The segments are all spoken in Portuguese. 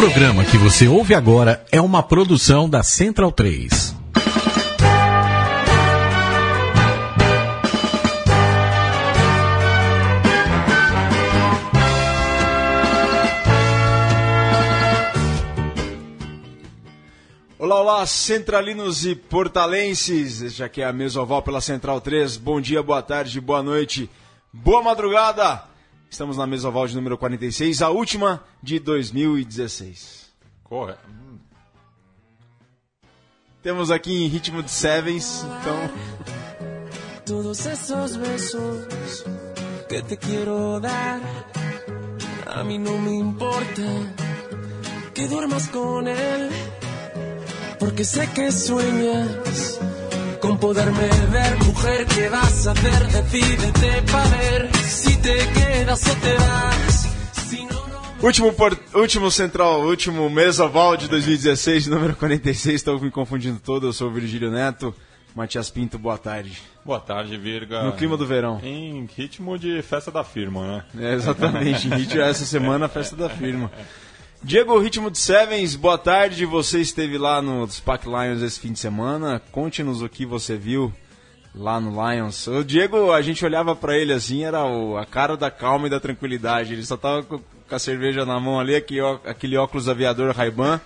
programa que você ouve agora é uma produção da Central 3. Olá, olá, centralinos e portalenses, já que é a mesa oval pela Central 3. Bom dia, boa tarde, boa noite, boa madrugada. Estamos na mesa oval de número 46, a última de 2016. Corre. Temos aqui em ritmo de sevens, então Todos esos besos que te quiero dar, a mí no me importa que duermas con él, porque sé que sueñas con poderme ver, mujer, ¿qué vas a hacer? Decídete para ver si te quedas o te vas. Si no, no Último, por- último central, último mesa oval de 2016, número 46, estou me confundindo todo, eu sou o Virgílio Neto. Matias Pinto, boa tarde. Boa tarde, Virga. No clima do verão. Em ritmo de festa da firma, né? É, exatamente, em ritmo essa semana, festa da firma. Diego, ritmo de Sevens, boa tarde. Você esteve lá no SPAC Lions esse fim de semana. Conte-nos o que você viu lá no Lions. O Diego, a gente olhava pra ele assim, era o- a cara da calma e da tranquilidade. Ele só tava com, a cerveja na mão ali, aquele, ó- aquele óculos aviador Ray-Ban.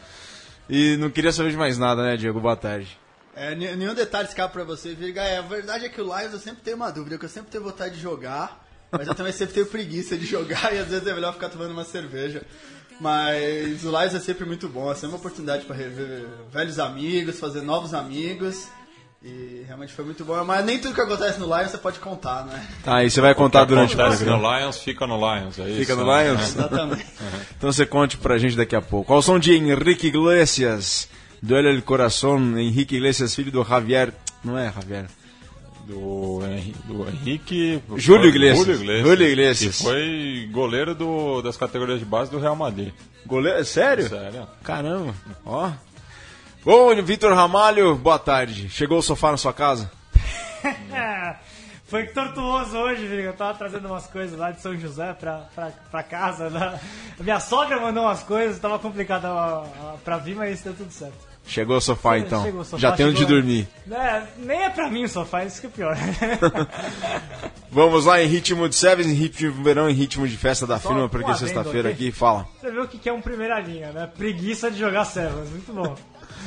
E não queria saber de mais nada, né, Diego? Boa tarde. É, ne- nenhum detalhe escapa pra você, Virga. É, a verdade é que o Lions eu sempre tenho uma dúvida, que eu sempre tenho vontade de jogar, mas eu também sempre tenho preguiça de jogar e às vezes é melhor ficar tomando uma cerveja. Mas o Lions é sempre muito bom, é sempre uma oportunidade pra rever velhos amigos, fazer novos amigos. E realmente foi muito bom, mas nem tudo que acontece no Lions você pode contar, né? Tá, e você vai contar durante o Acontece programa. no Lions, fica no Lions, é isso? Fica no né? Lions? Exatamente. Então você conte pra gente daqui a pouco. Ao som de Henrique Iglesias, Duelo del Coração, Henrique Iglesias, filho do Javier. Não é Javier? Do, Henri- do Henrique... Júlio Iglesias. Júlio Iglesias. Júlio Iglesias. Que foi goleiro do, das categorias de base do Real Madrid. Goleiro? Sério? Sério. Caramba. Ó. Bom, Vitor Ramalho, boa tarde. Chegou o sofá na sua casa? Foi tortuoso hoje, Viga. Eu tava trazendo umas coisas lá de São José pra, pra, pra casa. Né? Minha sogra mandou umas coisas, tava complicado pra vir, mas deu tudo certo. Chegou o sofá então. Chegou o sofá, Já tem onde chegou- dormir. É, nem é pra mim o sofá, isso que é pior. Vamos lá em ritmo de Sevens, em ritmo de verão, em ritmo de festa da Só firma, um porque adendo sexta-feira aqui. aqui fala. Você viu o que é um primeira linha, né? Preguiça de jogar Sevens, muito bom.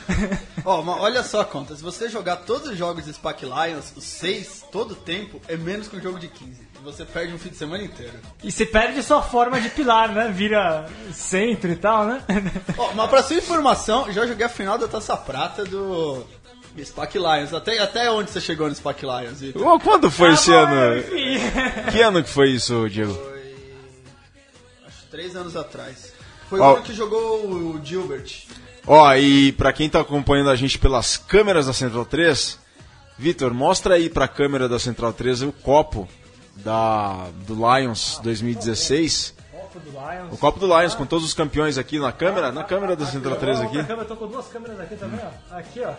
Mas olha só a conta, se você jogar todos os jogos de SPAC Lions, os seis, todo o tempo, é menos que um jogo de 15. Você perde um fim de semana inteiro. E você perde sua forma de pilar, né? Vira centro e tal, né? Ó, mas pra sua informação, já joguei a final da Taça Prata do SPAC Lions. Até, até onde você chegou no SPAC Lions, Vitor? Ô, Quando foi esse Ah, ano? enfim. Que ano que foi isso, Diego? Acho que três anos atrás. Foi Ó. o ano que jogou o Gilbert. Ó, e pra quem tá acompanhando a gente pelas câmeras da Central 3, Vitor, mostra aí pra câmera da Central 3 o copo da do Lions 2016. Copo do Lions. O copo do Lions com todos os campeões aqui na câmera, na câmera da Central 3 aqui. Eu tô com duas câmeras aqui também, ó. Aqui, ó.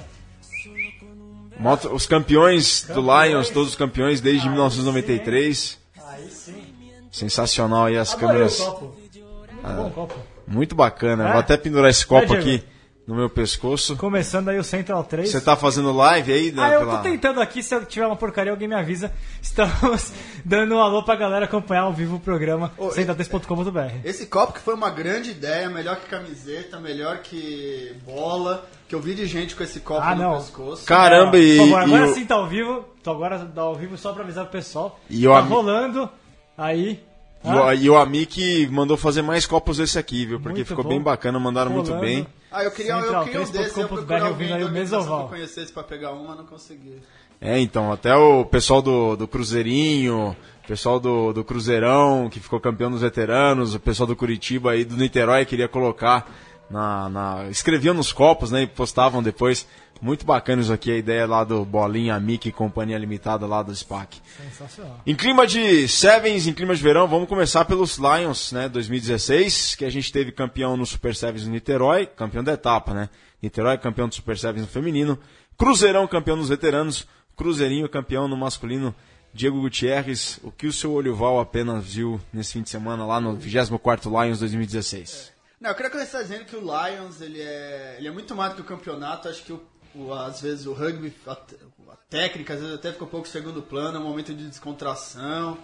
Os campeões do Lions, todos os campeões desde 1993. Aí sim. Sensacional aí as câmeras. copo. Muito bacana. É? Vou até pendurar esse copo É, aqui no meu pescoço. Começando aí o Central 3. Você tá fazendo live aí? né, Ah, eu pela- tô tentando aqui, se eu tiver uma porcaria, alguém me avisa. Estamos dando um alô pra galera acompanhar ao vivo o programa Ô, central3.com.br. Esse copo que foi uma grande ideia, melhor que camiseta, melhor que bola, que eu vi de gente com esse copo Ah, no não. pescoço. Caramba, Por e, favor, agora e sim tá ao vivo. Tô agora tá ao vivo só pra avisar o pessoal. E o tá ami- rolando aí. E o, e o Amik mandou fazer mais copos desse aqui, viu? Porque Muito ficou bom. bem bacana, mandaram muito Rolando. bem. Ah, eu queria, eu Central queria um 3.com.br desse, eu procurei alguém aí o Mesoval. que eu conhecesse pra pegar uma, não consegui. É, então, até o pessoal do, do Cruzeirinho, o pessoal do, do Cruzeirão, que ficou campeão dos veteranos, o pessoal do Curitiba aí, do Niterói, queria colocar na, na... Escreviam nos copos, né, e postavam depois. Muito bacana isso aqui, a ideia lá do Bolinha, Amik e Companhia Limitada lá do SPAC. Sensacional. Em clima de Sevens, em clima de verão, vamos começar pelos Lions, né, 2016, que a gente teve campeão no Super Sevens no Niterói, campeão da etapa, né? Niterói campeão do Super Sevens no feminino, Cruzeirão campeão nos veteranos, Cruzeirinho campeão no masculino, Diego Gutierrez, o que o seu Olival apenas viu nesse fim de semana lá no 24º Lions 2016? Não, eu queria começar dizendo que o Lions, ele é, ele é muito mais do que o campeonato. Acho que, o, o- às vezes, o rugby, a, a técnica, às vezes até fica um pouco segundo plano. É um momento de descontração,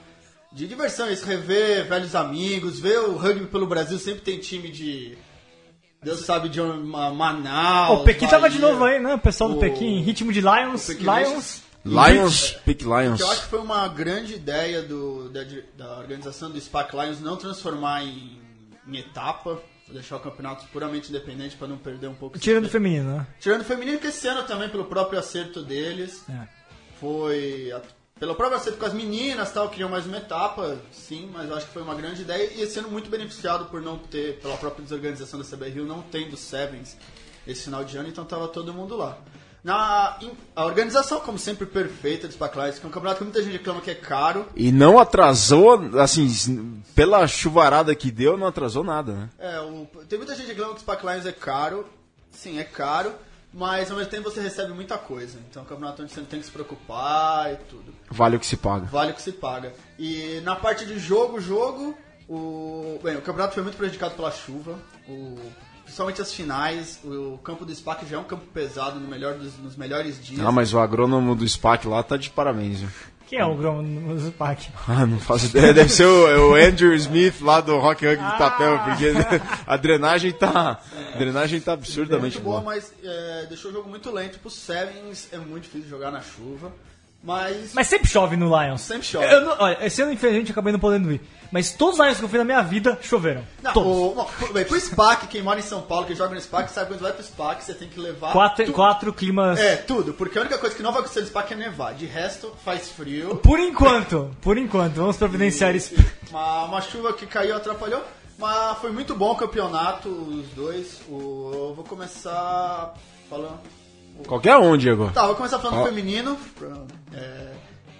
de diversão. Isso, rever velhos amigos, ver o rugby pelo Brasil. Sempre tem time de... Deus sabe de uma Manaus, o Pequim tava de Bahia. novo aí, né? O pessoal do O- Pequim, ritmo de Lions. Lions. Lions, Pick Lions. Eu acho que foi uma grande ideia do, da, da organização do SPAC Lions não transformar em, em etapa, deixar o campeonato puramente independente para não perder um pouco. Tirando o feminino, né? Tirando o feminino, que esse ano também, pelo próprio acerto deles, É. foi. a- pelo próprio acerto com as meninas tal, queriam mais uma etapa, sim, mas eu acho que foi uma grande ideia. E ano muito beneficiado por não ter, pela própria desorganização da CB Rio, não tendo Sevens esse final de ano, então tava todo mundo lá. Na, a organização, como sempre, perfeita do SPAC Lions, que é um campeonato que muita gente reclama que é caro. E não atrasou, assim, pela chuvarada que deu, não atrasou nada, né? É, o, tem muita gente que reclama que o SPAC Lions é caro. Sim, é caro. Mas ao mesmo tempo você recebe muita coisa. Então é um campeonato onde você não tem que se preocupar e tudo. Vale o que se paga. Vale o que se paga. E na parte de jogo, jogo, o. Bem, o campeonato foi muito prejudicado pela chuva. O, principalmente as finais. O campo do SPAC já é um campo pesado no melhor dos, nos melhores dias. Ah, mas o agrônomo do SPAC lá tá de parabéns, viu? Quem é o Grom no Zupac? Ah, não faço ideia. Deve ser o, o Andrew Smith lá do Rock Rugby de Tapel, porque a drenagem tá. A drenagem tá absurdamente muito boa, boa. mas é, deixou o jogo muito lento. Pro Sevens é muito difícil jogar na chuva. Mas. Mas sempre chove no Lions. Sempre chove. Eu não- olha, esse ano, infelizmente, acabei não podendo ir. Mas todos os Lions que eu fui na minha vida choveram. Não, todos. o, bom, bem, pro SPAC, quem mora em São Paulo, que joga no SPAC, sabe quando vai pro SPAC, você tem que levar. Quatro, quatro climas. É, tudo, porque a única coisa que não vai acontecer no SPAC é nevar. De resto, faz frio. Por enquanto, por enquanto, vamos providenciar isso. Uma, uma chuva que caiu atrapalhou. Mas foi muito bom o campeonato, os dois. O, eu vou começar falando. Qualquer um, Diego. Tá, vou começar falando do feminino. É,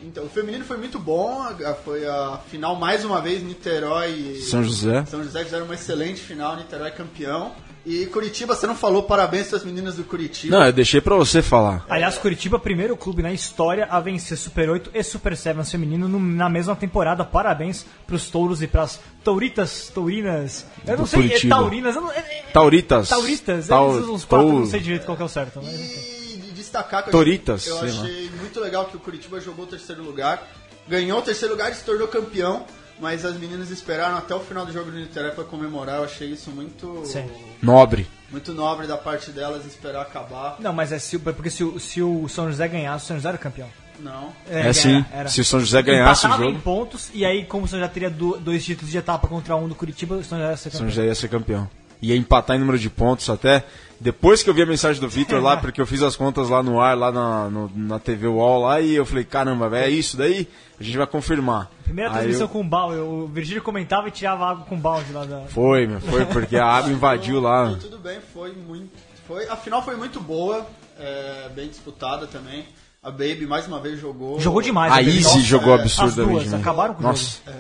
então, o feminino foi muito bom. Foi a final mais uma vez, Niterói e São José. São José fizeram uma excelente final, Niterói campeão. E Curitiba, você não falou parabéns para as meninas do Curitiba. Não, eu deixei pra você falar. Aliás, Curitiba, primeiro clube na história a vencer Super 8 e Super 7 feminino no- na mesma temporada. Parabéns pros touros e pras touritas, taurinas. Eu não Do sei, é Curitiba. taurinas. Eu não, é, é- Tauritas. tauritas, usam os quatro, não sei direito qual que é o certo. Mas... E de destacar que eu Toritas, achei, eu sei lá. achei muito legal que o Curitiba jogou o terceiro lugar, ganhou o terceiro lugar e se tornou campeão. Mas as meninas esperaram até o final do jogo do Niterói para comemorar. Eu achei isso muito, Sim. Nobre. muito nobre da parte delas esperar acabar. Não, mas é se, o- porque se, o- se o São José ganhasse, o São José era campeão. Não. É, sim. Se o São José ganhasse o jogo, em pontos, e aí, como o São José teria do- dois títulos de etapa contra um do Curitiba, o São José ia ser o São campeão. José ia ser campeão. Ia empatar em número de pontos até. Depois que eu vi a mensagem do Vitor lá, porque eu fiz as contas lá no ar, lá na, no- na TV Wall lá, e eu falei, caramba, velho, é isso daí? A gente vai confirmar. Primeira Aí transmissão eu- com balde, o Virgílio comentava e tirava água com balde lá da. Foi, meu, foi porque a água invadiu lá. E tudo bem, foi muito. Foi, a final foi muito boa, é, bem disputada também. A Baby mais uma vez jogou. Jogou demais. A né? Easy Nossa, jogou é, As absurdamente. duas né? acabaram com o Nossa. jogo.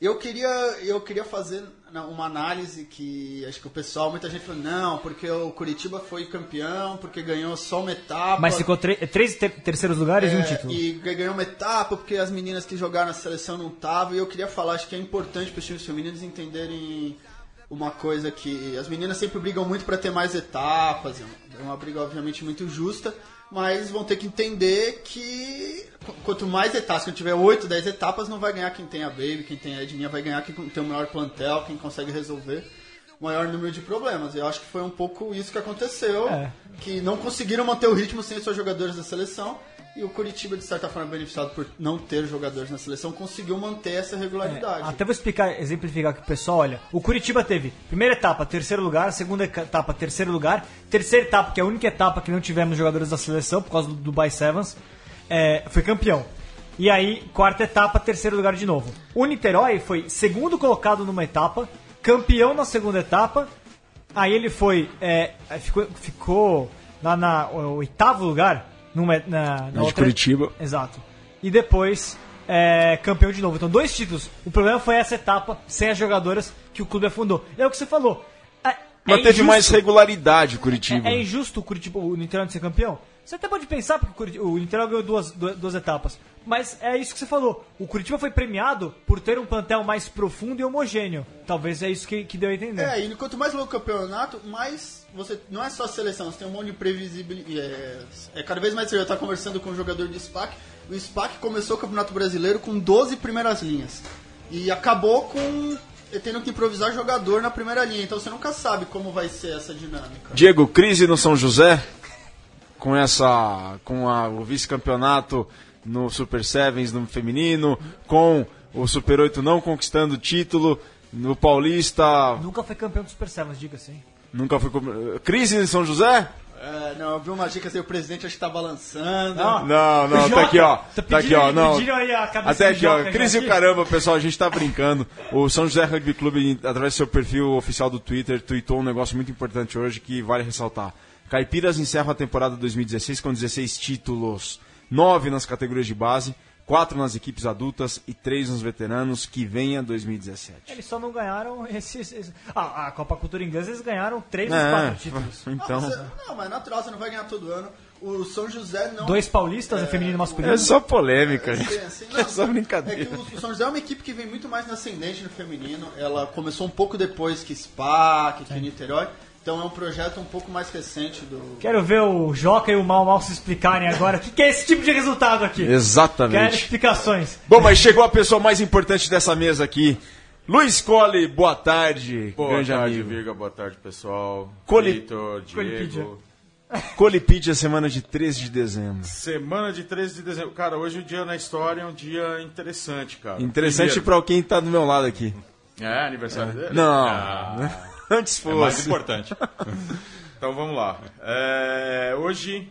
Eu queria, eu queria fazer uma análise que acho que o pessoal, muita gente falou, não, porque o Curitiba foi campeão, porque ganhou só uma etapa. Mas ficou três ter- terceiros lugares e um É, título. E ganhou uma etapa porque as meninas que jogaram na seleção não estavam. E eu queria falar, acho que é importante para os times femininos entenderem uma coisa que as meninas sempre brigam muito para ter mais etapas. É uma briga obviamente muito justa, mas vão ter que entender que qu- quanto mais etapas, quando tiver 8, 10 etapas, não vai ganhar quem tem a Baby, quem tem a Edninha, vai ganhar quem tem o maior plantel, quem consegue resolver o maior número de problemas. Eu acho que foi um pouco isso que aconteceu, É. que não conseguiram manter o ritmo sem os seus jogadores da seleção. E o Curitiba, de certa forma, beneficiado por não ter jogadores na seleção, conseguiu manter essa regularidade. É, Até vou explicar, exemplificar aqui pro pessoal, olha, o Curitiba teve primeira etapa, terceiro lugar, segunda etapa, terceiro lugar, terceira etapa, que é a única etapa que não tivemos jogadores da seleção por causa do Dubai Sevens, é, foi campeão. E aí, quarta etapa, terceiro lugar de novo. O Niterói foi segundo colocado numa etapa, campeão na segunda etapa, aí ele foi, é, ficou, ficou lá na o oitavo lugar, numa, na, na de outra- Curitiba. Exato. E depois é, campeão de novo. Então, dois títulos. O problema foi essa etapa sem as jogadoras que o clube afundou. É o que você falou. É, Mas é teve injusto- mais regularidade o Curitiba. É, é injusto o Curitiba, o Niterói ser campeão? Você até pode pensar, porque o Curitiba- o Inter ganhou duas, duas, duas etapas. Mas é isso que você falou. O Curitiba foi premiado por ter um plantel mais profundo e homogêneo. Talvez é isso que, que deu a entender. É, e quanto mais longo o campeonato, mais você. Não é só a seleção, você tem um monte de previsibilidade. É, é cada vez mais. Eu estava conversando com um jogador de SPAC. O SPAC começou o Campeonato Brasileiro com 12 primeiras linhas. E acabou com. ele Tendo que improvisar jogador na primeira linha, então você nunca sabe como vai ser essa dinâmica. Diego, crise no São José? Com essa. com a- o vice-campeonato no Super Sevens no feminino, com o Super 8 não conquistando o título, no Paulista Nunca foi campeão do Super Sevens, diga assim. Nunca foi. com- Crise em São José? É, não, eu vi umas dicas aí, o presidente acho que tá balançando. Não. Não, não, tá aqui ó. tá Tá aqui pedindo- ó, não. Até aqui ó, crise o caramba, pessoal, a gente tá brincando. O São José Rugby Clube, através do seu perfil oficial do Twitter, tweetou um negócio muito importante hoje que vale ressaltar. Caipiras encerra a temporada 2016 com 16 títulos, 9 nas categorias de base, 4 nas equipes adultas e 3 nos veteranos, que venha 2017. Eles só não ganharam esses. esses- Ah, a Copa Cultura Inglesa eles ganharam três dos É, quatro títulos. Então, você- não, mas é natural, você não vai ganhar todo ano. O São José não. Dois paulistas, é, feminino e masculino. é só polêmica, Assim, gente. assim, É só brincadeira. É que o São José é uma equipe que vem muito mais na ascendente no feminino. Ela começou um pouco depois que Spa, que, que Niterói. Então é um projeto um pouco mais recente do. Quero ver o Joca e o Mal Mal se explicarem agora. O que, que é esse tipo de resultado aqui? Quero Exatamente. explicações. Bom, mas chegou a pessoa mais importante dessa mesa aqui. Luiz Cole, boa tarde. Boa grande tarde, amigo. Virga. Boa tarde, pessoal. Coli- Vitor. Diego. Colipídia, semana de 13 de dezembro. Semana de 13 de dezembro. Cara, hoje o dia na história é um dia interessante, cara. Interessante pra quem tá do meu lado aqui. É, aniversário dele? Não. Ah, Antes É mais fosse. importante. então vamos lá. É, hoje,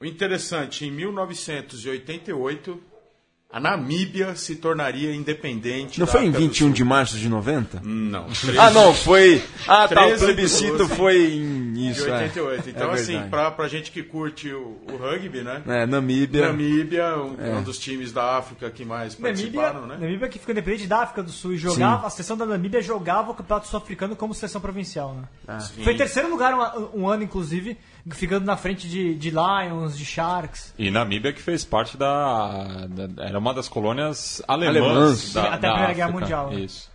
o interessante, em 1988, a Namíbia se tornaria independente. Não da foi em África do 21 Sul. de março de 90? Não. Ah, não, foi. Ah, tá. O 13 plebiscito 12. foi em De isso. é. 88. Então, É assim, pra, pra gente que curte o, o rugby, né? É, Namíbia. Namíbia, um, um dos times da África que mais Namíbia, participaram, né? Namíbia que ficou independente da África do Sul e jogava, a seleção da Namíbia jogava o Campeonato Sul-Africano como seleção provincial, né? Ah. Foi em terceiro lugar um, um ano, inclusive, ficando na frente de, de Lions, de Sharks. E Namíbia que fez parte da, da- Era uma das colônias alemãs, Alemãs. da, até a Primeira Guerra. Mundial, né? Isso.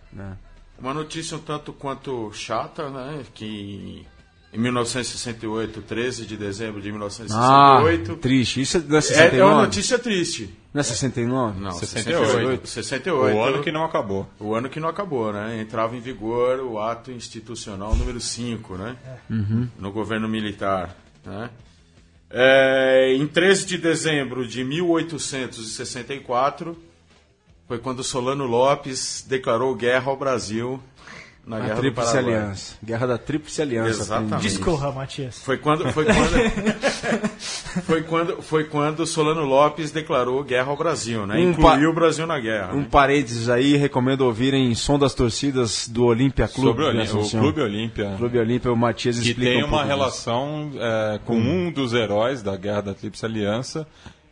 Uma notícia um tanto quanto chata, né? Que em 1968, 13 de dezembro de Ah, 1968. triste. Isso é é, 69? é uma notícia triste. Não é 69? Não, 68. 68. 68. O ano que não acabou. O ano que não acabou, né? Entrava em vigor o ato institucional número 5, né? No governo militar, né? É, em 13 de dezembro de 1864, foi quando Solano Lopes declarou guerra ao Brasil na A Guerra do Tríplice Paraguai. Aliança. Guerra da Tríplice Aliança. Exatamente. Discorra, Matias. Foi quando, foi quando, foi quando, foi quando Solano Lopes declarou guerra ao Brasil, né? Um Incluiu o Brasil na guerra. Um né? parênteses aí, recomendo ouvirem Som das Torcidas do Olímpia Clube. Sobre o, de Olí- o Assunção. Clube Olímpia. Clube Olímpia, o Matias que explica tem um uma relação é, com um dos heróis da Guerra da Tríplice Aliança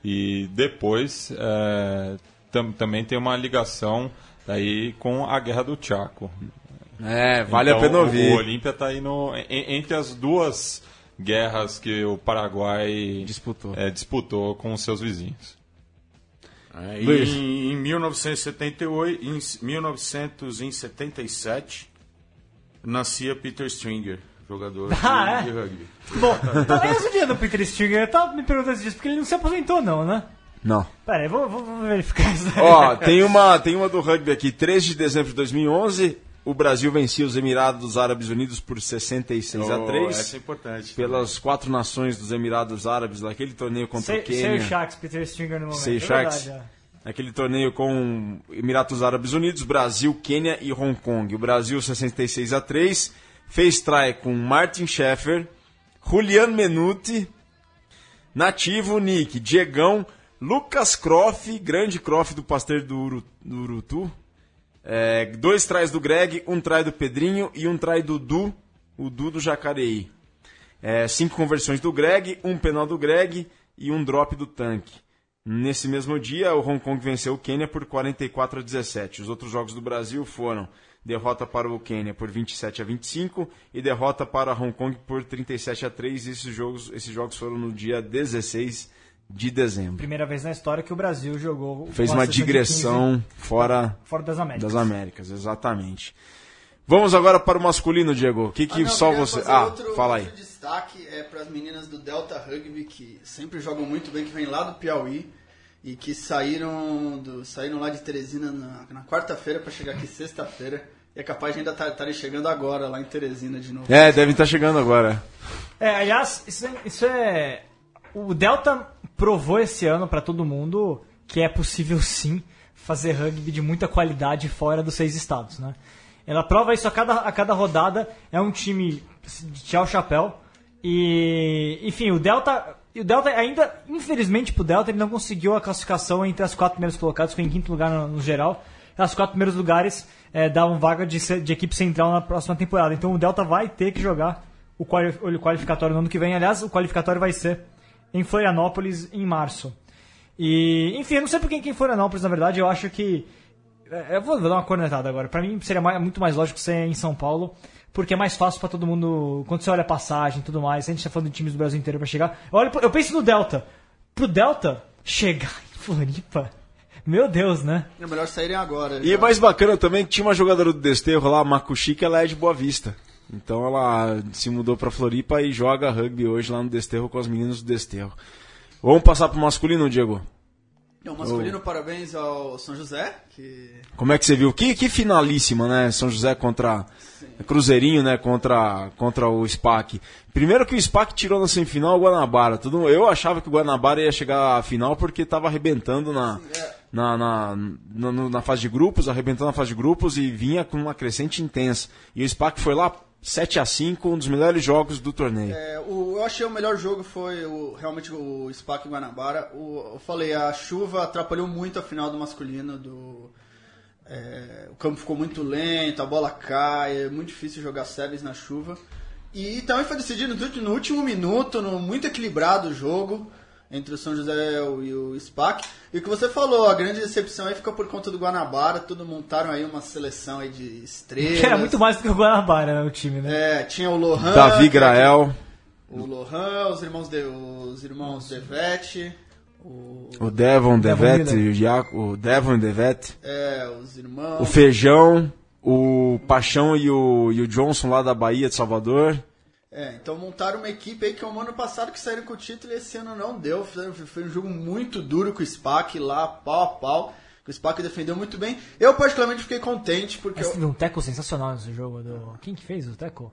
e depois é, tam- também tem uma ligação aí com a Guerra do Chaco. É, vale Então, a pena ouvir. O Olímpia está aí no, en- entre as duas guerras que o Paraguai Disputou. é, disputou com os seus vizinhos. É, Luiz. e em 1978, em 1977, nascia Peter Stringer, jogador Ah, de, é? de rugby. Bom, talvez o dia do Peter Stringer, eu tava me perguntando disso, porque ele não se aposentou não, né? Não. Pera aí, vou, vou- vou verificar isso aí. Ó, tem uma, tem uma do rugby aqui. 3 de dezembro de 2011, o Brasil vencia os Emirados Árabes Unidos por 66 a Oh, 3. essa é importante. Pelas quatro nações dos Emirados Árabes, naquele torneio contra Sei, o sei Quênia. o Sharks, Peter Stringer no momento. Sei é Sharks. verdade, é. Aquele torneio com Emirados Árabes Unidos, Brasil, Quênia e Hong Kong. O Brasil 66 a 3 fez try com Martin Scheffer, Julian Menuti, Nativo, Nick, Diegão, Lucas Croft, grande Croft do Pasteur do, Uru, do Urutu. É, dois tries do Greg, um try do Pedrinho e um try do Du, o Du do Jacareí. É, cinco conversões do Greg, um penal do Greg e um drop do tanque. Nesse mesmo dia, o Hong Kong venceu o Quênia por 44 a 17. Os outros jogos do Brasil foram derrota para o Quênia por 27 a 25 e derrota para Hong Kong por 37 a 3. Esses jogos, esses jogos foram no dia 16 de dezembro. Primeira vez na história que o Brasil jogou. Fez uma digressão 15 fora fora das Américas. das Américas, exatamente. Vamos agora para o masculino, Diego. O que, que Ah, não, só você. Ah, outro, fala aí. outro destaque é para as meninas do Delta Rugby que sempre jogam muito bem, que vem lá do Piauí e que saíram do, saíram lá de Teresina na, na quarta-feira para chegar aqui sexta-feira. E é capaz de ainda estarem chegando agora lá em Teresina de novo. É, deve estar chegando agora. É, aliás, isso é, isso é- O Delta provou esse ano pra todo mundo que é possível sim fazer rugby de muita qualidade fora dos seis estados, né? Ela prova isso a cada, a cada rodada. É um time de tchau chapéu. E, enfim, o Delta. O Delta ainda, infelizmente pro Delta, ele não conseguiu a classificação entre as quatro primeiras colocadas, foi em quinto lugar no, no geral. As quatro primeiros lugares é, davam vaga de, de equipe central na próxima temporada. Então o Delta vai ter que jogar o qualificatório no ano que vem. Aliás, o qualificatório vai ser em Florianópolis em março. E, enfim, eu não sei por quem que em Florianópolis, na verdade, eu acho que. é, Eu vou vou dar uma cornetada agora. Pra mim seria mais- muito mais lógico ser em São Paulo, porque é mais fácil pra todo mundo. Quando você olha a passagem e tudo mais, a gente tá falando de times do Brasil inteiro pra chegar. Eu, olho, eu penso no Delta. Pro Delta chegar em Floripa. Meu Deus, né? É melhor saírem agora. E já. mais bacana também que tinha uma jogadora do Desterro lá, a Makushi, que ela é de Boa Vista. Então ela se mudou pra Floripa e joga rugby hoje lá no Desterro com as meninas do Desterro. Vamos passar pro masculino, Diego? Então, masculino, parabéns ao São José, que Como é que você viu? Que, que finalíssima, né? São José contra Cruzeirinho, né? Contra, contra o SPAC. Primeiro que o SPAC tirou na semifinal o Guanabara. Tudo, eu achava que o Guanabara ia chegar à final porque estava arrebentando na, na, na, na, no- na fase de grupos, arrebentando na fase de grupos e vinha com uma crescente intensa. E o SPAC foi lá 7 a 5 um dos melhores jogos do torneio. É, o, eu achei o melhor jogo foi o, realmente o SPAC Guanabara. O, eu falei, a chuva atrapalhou muito a final do masculino. Do, é, o campo ficou muito lento, a bola cai, é muito difícil jogar séries na chuva. E também foi decidido no, no último minuto, no, muito equilibrado o jogo entre o São José e o SPAC. E o que você falou, a grande decepção aí fica por conta do Guanabara, tudo montaram aí uma seleção aí de estrelas. Que era muito mais do que o Guanabara, né, o time, né? É, tinha o Lohan. Davi é Grael, o Lohan, os irmãos de, os irmãos Devete, o, o Devon Devet, Miller. o, Iaco- o Devon Devet. é, os irmãos. O Feijão, o Paixão e o, e o Johnson lá da Bahia de Salvador. É, então montaram uma equipe aí que é o ano passado que saíram com o título e esse ano não deu. Foi, um jogo muito duro com o SPAC lá, pau a pau. O SPAC defendeu muito bem. Eu particularmente fiquei contente porque. Mas eu- teve um teco sensacional nesse jogo. Do... Quem que fez o teco?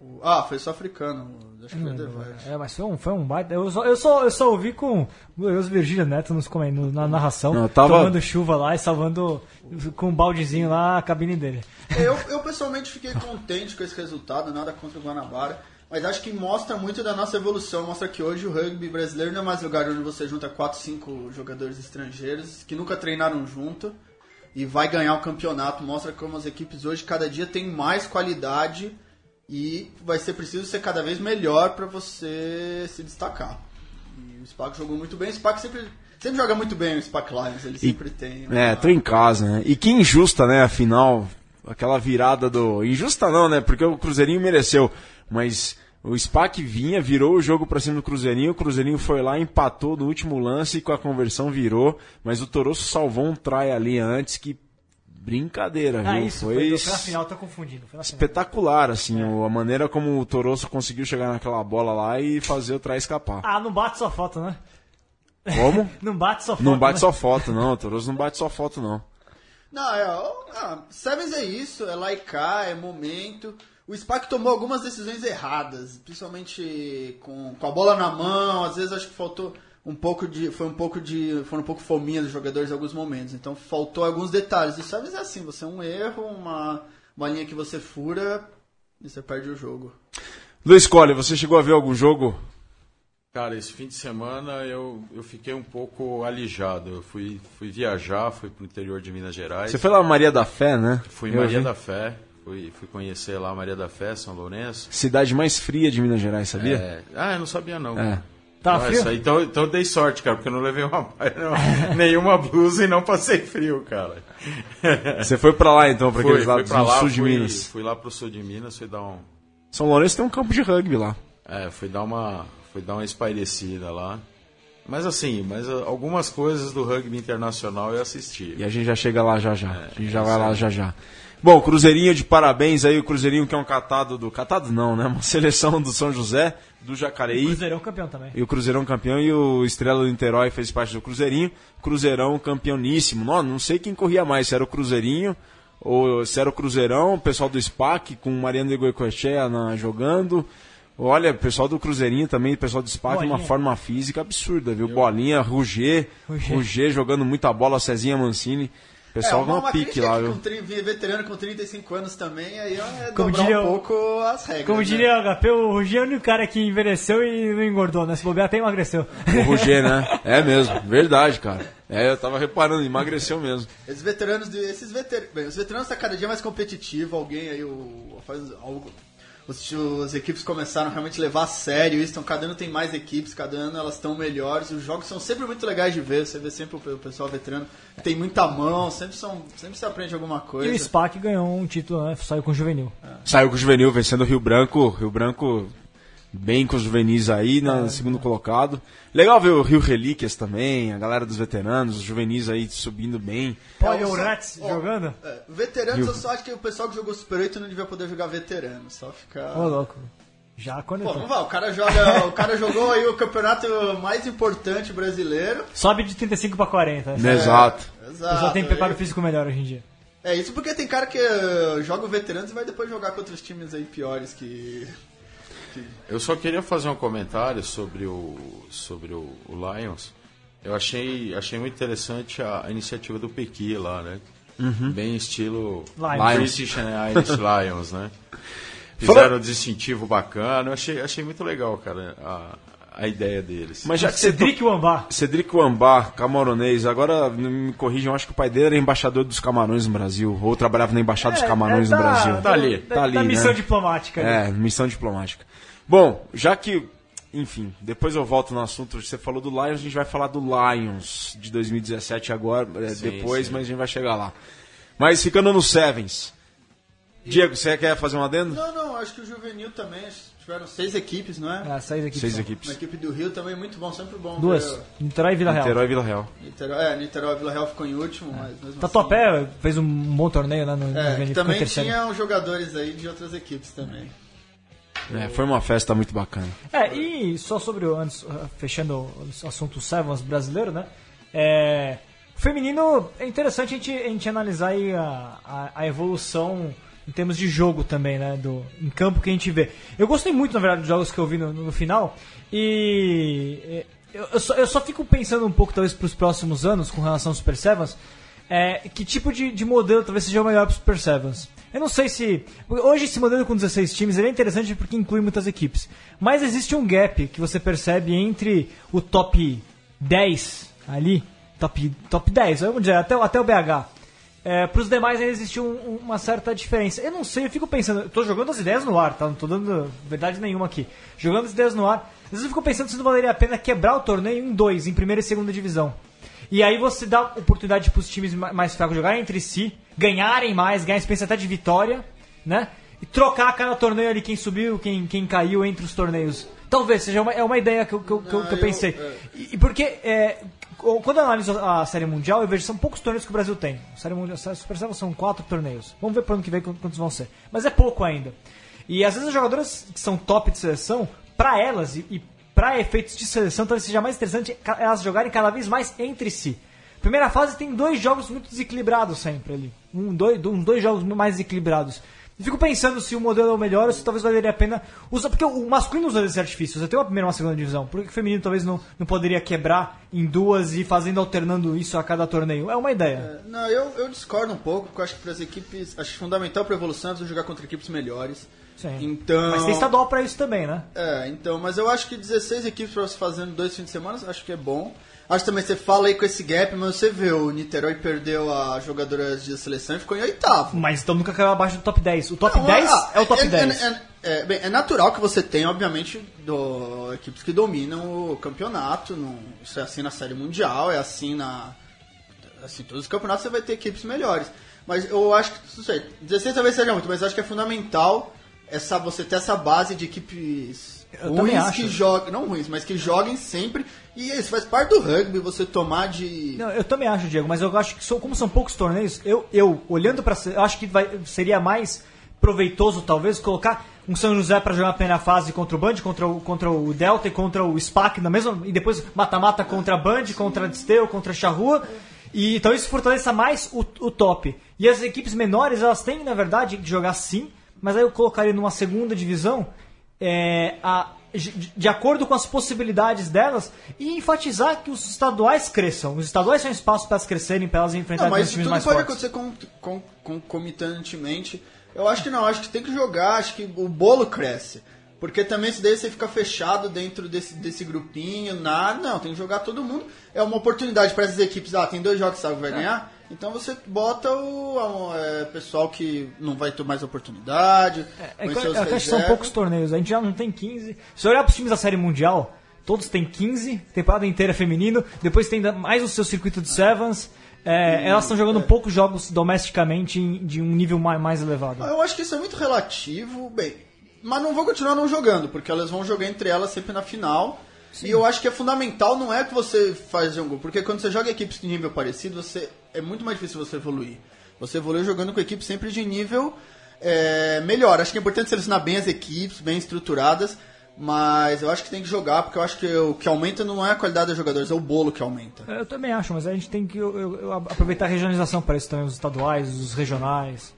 o- ah, foi só africano. Acho que Devete. É, mas foi um, foi um baita. Eu só, eu só, eu só ouvi com o Glorioso Virgílio Neto nos, no- na narração, Não, tava- tomando chuva lá e salvando com um baldezinho lá a cabine dele. Eu, eu pessoalmente fiquei contente com esse resultado, nada contra o Guanabara. Mas acho que mostra muito da nossa evolução. Mostra que hoje o rugby brasileiro não é mais lugar onde você junta 4, 5 jogadores estrangeiros que nunca treinaram junto e vai ganhar o campeonato. Mostra como as equipes hoje cada dia têm mais qualidade e vai ser preciso ser cada vez melhor para você se destacar. E o SPAC jogou muito bem. O SPAC sempre, sempre joga muito bem, o SPAC Lions. Ele sempre tem. uma- É, tô em casa, né? E que injusta, né, afinal, aquela virada do... Injusta não, né, porque o Cruzeirinho mereceu, mas o SPAC vinha, virou o jogo pra cima do Cruzeirinho, o Cruzeirinho foi lá, empatou no último lance e com a conversão virou, mas o Torosso salvou um try ali antes que... Brincadeira, Ah, viu? isso, foi foi, foi na final, tô confundindo. Foi na final. espetacular, assim, o- a maneira como o Torosso conseguiu chegar naquela bola lá e fazer o try escapar. Ah, não bate só foto, né? Como? Não bate só foto. Não bate né? só foto, não, o Torosso não bate só foto, não. Não, é, ó, ah, Sevens é isso, é cá, é momento. O SPAC tomou algumas decisões erradas, principalmente com, com a bola na mão, às vezes acho que faltou um pouco de. Foi um pouco de. Foram um pouco fominha dos jogadores em alguns momentos. Então faltou alguns detalhes. E Sevens é assim, você é um erro, uma, uma linha que você fura e você perde o jogo. Luiz Colli, você chegou a ver algum jogo? Cara, esse fim de semana eu, eu fiquei um pouco alijado. Eu fui, fui viajar, fui pro interior de Minas Gerais. Você foi lá Maria da Fé, né? Fui em Eu Maria vi. da Fé, fui, fui conhecer lá Maria da Fé, São Lourenço. Cidade mais fria de Minas Gerais, sabia? É, Ah, eu não sabia não. É. Tá Ah, frio? então, então eu dei sorte, cara, porque eu não levei uma, não, nenhuma blusa e não passei frio, cara. Você foi pra lá então, pra Fui, aqueles lados do lá, sul de fui, Minas. fui lá pro sul de Minas, fui dar um. São Lourenço tem um campo de rugby lá. É, fui dar uma. Fui dar uma espairecida lá. Mas assim, mas ah, algumas coisas do rugby internacional eu assisti. E a gente já chega lá já já. a gente já vai isso lá já já. Bom, Cruzeirinho de parabéns aí, o Cruzeirinho que é um catado do. Catado não, né? Uma seleção do São José, do Jacareí. Cruzeirão campeão também. E o Cruzeirão campeão e o Estrela do Niterói fez parte do Cruzeirinho. Cruzeirão campeoníssimo. Não, não sei quem corria mais, se era o Cruzeirinho ou se era o Cruzeirão, o pessoal do SPAC com o Mariano de Goicoechea na- jogando. Olha, o pessoal do Cruzeirinho também, o pessoal do SPAC, uma Bolinha. forma física absurda, viu? Bolinha, Ruger, Ruger. Ruger jogando muita bola, Cezinha Mancini. O pessoal uma, uma, uma pique lá, viu? Com, tri- veterano com 35 anos também, aí é Como diria um pouco as regras. Como né? diria o HP, o Rugi é o único cara que envelheceu e não engordou, né? Se bobear até emagreceu. O Ruger, né? É mesmo, verdade, cara. É, eu tava reparando, emagreceu mesmo. Esses veteranos, de, esses veter, bem, os veteranos tá cada dia mais competitivo, alguém aí, o, faz algo, os, os equipes começaram a realmente levar a sério isso, então cada ano tem mais equipes, cada ano elas estão melhores, os jogos são sempre muito legais de ver, você vê sempre o, o pessoal veterano, tem muita mão, sempre, são, sempre se aprende alguma E coisa. o SPAC ganhou um título, né? Saiu com o juvenil. Saiu com o Juvenil vencendo o Rio Branco. Rio Branco bem com os juvenis aí, no segundo colocado. Legal ver o Rio Relíquias também, a galera dos veteranos, os juvenis aí subindo bem. Olha É, o Rats jogando. é, veteranos, eu só acho que o pessoal que jogou Super 8 não devia poder jogar veterano, só ficar... Ô, louco. Já Pô, conectou. não vai, o cara joga, o cara jogou aí o campeonato mais importante brasileiro. Sobe de 35 pra 40. né? Exato. O Exato. pessoal tem preparo aí- físico melhor hoje em dia. É isso porque tem cara que joga o veteranos e vai depois jogar contra os times aí piores que. Eu só queria fazer um comentário sobre o, sobre o, o Lions. Eu achei, achei muito interessante a, a iniciativa do Pequi lá, né? Bem estilo Lions. British and Irish Lions, né? Fizeram um distintivo bacana. Eu achei, achei muito legal, cara, a, a ideia deles. Mas já que Cedric Wambá. Cedric Wambá, camaronês, agora me corrijam, acho que o pai dele era embaixador dos camarões no Brasil, ou trabalhava na embaixada dos camarões no da- Brasil. Tá ali. Tá Da, ali, da missão né? diplomática. ali. É, missão diplomática. Bom, já que, enfim, depois eu volto no assunto, você falou do Lions, a gente vai falar do Lions de 2017 agora, é, Sim, depois, sim. mas a gente vai chegar lá. Mas ficando no Sevens. Diego, você quer fazer um adendo? Não, não, acho que o juvenil também. Tiveram seis equipes, não é? É, seis equipes. Seis equipes. Uma equipe do Rio também muito bom, sempre bom. Duas. ver- Niterói e Vila Real. Niterói e Vila Real. Niterói, é, Niterói e Vila Real ficou em último, mas mesmo Tatuapé fez um bom torneio lá no, no assim. É, Juvenil, que ficou em também tinha os jogadores aí de outras equipes também. É, foi uma festa muito bacana. É, e só sobre o. Antes, uh, fechando o assunto Sevens brasileiro, né? É, feminino é interessante a gente, a gente analisar aí a, a, a evolução em termos de jogo também, né? Do, em campo que a gente vê. Eu gostei muito, na verdade, dos jogos que eu vi no, no final. E é, eu, eu só, eu só fico pensando um pouco, talvez, para os próximos anos com relação ao Super Sevens. É, que tipo de, de modelo talvez seja o melhor para Super Sevens? Eu não sei se. Hoje esse modelo com 16 times é interessante porque inclui muitas equipes. Mas existe um gap que você percebe entre o top 10 ali, top, top 10, vamos dizer, até, o- até o BH. É, para os demais ainda existe um- um- uma certa diferença. Eu não sei, eu fico pensando, tô jogando as ideias no ar, tá? Não tô dando verdade nenhuma aqui. Jogando as ideias no ar. Às vezes eu fico pensando se não valeria a pena quebrar o torneio em dois, em primeira e segunda divisão. E aí você dá oportunidade para os times ma- mais fracos jogarem entre si, ganharem mais, ganhar experiência até de vitória, né? E trocar cada torneio ali, quem subiu, quem, quem caiu entre os torneios. Talvez seja uma, é uma ideia que eu, que eu, que eu- que eu pensei. é. E, porque é, quando eu analiso a Série Mundial, eu vejo que são poucos torneios que o Brasil tem. A Série Mundial, a Super Seven são quatro torneios. Vamos ver pro ano que vem qu- quantos vão ser. Mas é pouco ainda. E às vezes as jogadoras que são top de seleção, pra elas e, e pra efeitos de seleção, talvez seja mais interessante elas jogarem cada vez mais entre si. Primeira fase tem dois jogos muito desequilibrados sempre ali. Um, dois, uns dois jogos mais desequilibrados. Fico pensando se o modelo é o melhor ou se talvez valeria a pena usar. Porque o masculino usa esse artifício. Você tem uma primeira e uma segunda divisão. Por que o feminino talvez não, não poderia quebrar em duas e fazendo alternando isso a cada torneio? É uma ideia. Não, eu, eu discordo um pouco, porque eu acho que para as equipes, acho fundamental para a evolução é jogar contra equipes melhores. Sim. Então, Mas tem estadual pra isso também, né? É, então, mas eu acho que 16 equipes pra você fazer em dois fins de semana, acho que é bom. Acho também você fala aí com esse gap, mas você vê, o Niterói perdeu a jogadora de seleção e ficou em oitavo. Mas então nunca caiu abaixo do top 10. O top Não, 10 ah, é o top é, 10. É, é- é, bem, é natural que você tenha, obviamente, do- equipes que dominam o campeonato. no- isso é assim na Série Mundial, é assim na. Assim, todos os campeonatos você vai ter equipes melhores. Mas eu acho que, não sei, 16 talvez seja muito, mas acho que é fundamental essa, você ter essa base de equipes Eu ruins que joguem, não ruins, mas que joguem sempre. E isso faz parte do rugby, você tomar de. Não, eu também acho, Diego, mas eu acho que como são poucos torneios, eu, eu olhando para, eu acho que vai- seria mais proveitoso talvez colocar um São José para jogar a primeira fase contra o Band, contra o, contra o Delta e contra o SPAC na mesma e depois mata-mata contra a Band, contra a Disteu, contra a Charrua. E então isso fortaleça mais o, o top. E as equipes menores, elas têm, na verdade, que jogar sim, mas aí eu colocaria numa segunda divisão é, a- de, de acordo com as possibilidades delas e enfatizar que os estaduais cresçam. Os estaduais são espaço para elas crescerem, para elas Não, enfrentarem mas os times mais pode fortes. acontecer com, com, concomitantemente. Eu acho que não, acho que tem que jogar, acho que o bolo cresce. Porque também se daí você fica fechado dentro desse, desse grupinho, nada, não, tem que jogar todo mundo. É uma oportunidade para essas equipes, ah, tem dois jogos que sabe vai ganhar, então você bota o é, pessoal que não vai ter mais oportunidade. É, é que são poucos torneios, a gente já não tem 15. Se olhar para os times da Série Mundial, todos têm 15, temporada inteira feminino, depois tem mais o seu circuito de Sevens. é, elas estão jogando poucos jogos domesticamente de um nível mais, mais elevado. Eu acho que isso é muito relativo, bem, mas não vou continuar não jogando, porque elas vão jogar entre elas sempre na final. E eu acho que é fundamental, não é que você faz um gol, porque quando você joga equipes de nível parecido, você é muito mais difícil você evoluir. Você evolui jogando com equipes sempre de nível é, melhor. Acho que é importante selecionar bem as equipes, bem estruturadas, mas eu acho que tem que jogar, porque eu acho que o que aumenta não é a qualidade dos jogadores, é o bolo que aumenta. Eu também acho, mas a gente tem que eu- eu aproveitar a regionalização para isso também, os estaduais, os regionais.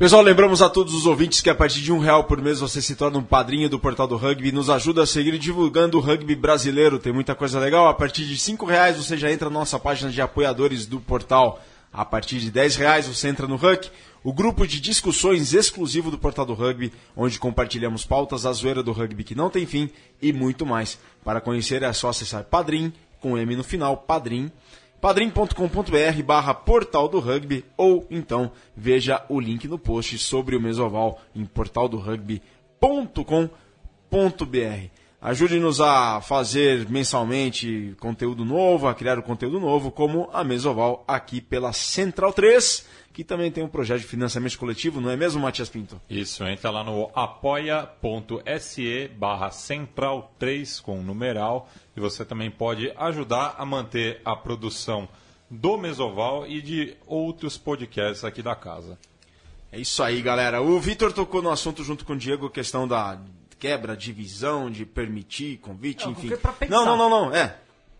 Pessoal, lembramos a todos os ouvintes que a partir de um real por mês você se torna um padrinho do Portal do Rugby e nos ajuda a seguir divulgando o rugby brasileiro. Tem muita coisa legal. A partir de cinco reais você já entra na nossa página de apoiadores do portal. A partir de 10 reais você entra no Huck, o grupo de discussões exclusivo do Portal do Rugby, onde compartilhamos pautas, a zoeira do rugby que não tem fim e muito mais. Para conhecer é só acessar Padrim, com M no final, Padrim, padrim.com.br barra portal do rugby ou então veja o link no post sobre o Mesoval em portaldorugby.com.br. Ajude-nos a fazer mensalmente conteúdo novo, a criar o conteúdo novo, como a Mesoval aqui pela Central 3, que também tem um projeto de financiamento coletivo, não é mesmo, Matias Pinto? Isso, entra lá no apoia.se barra central 3 com numeral e você também pode ajudar a manter a produção do Mesoval e de outros podcasts aqui da casa. É isso aí, galera. O Vitor tocou no assunto junto com o Diego, a questão da quebra, divisão, de permitir convite, enfim. pensar. Não, não, não, não. É.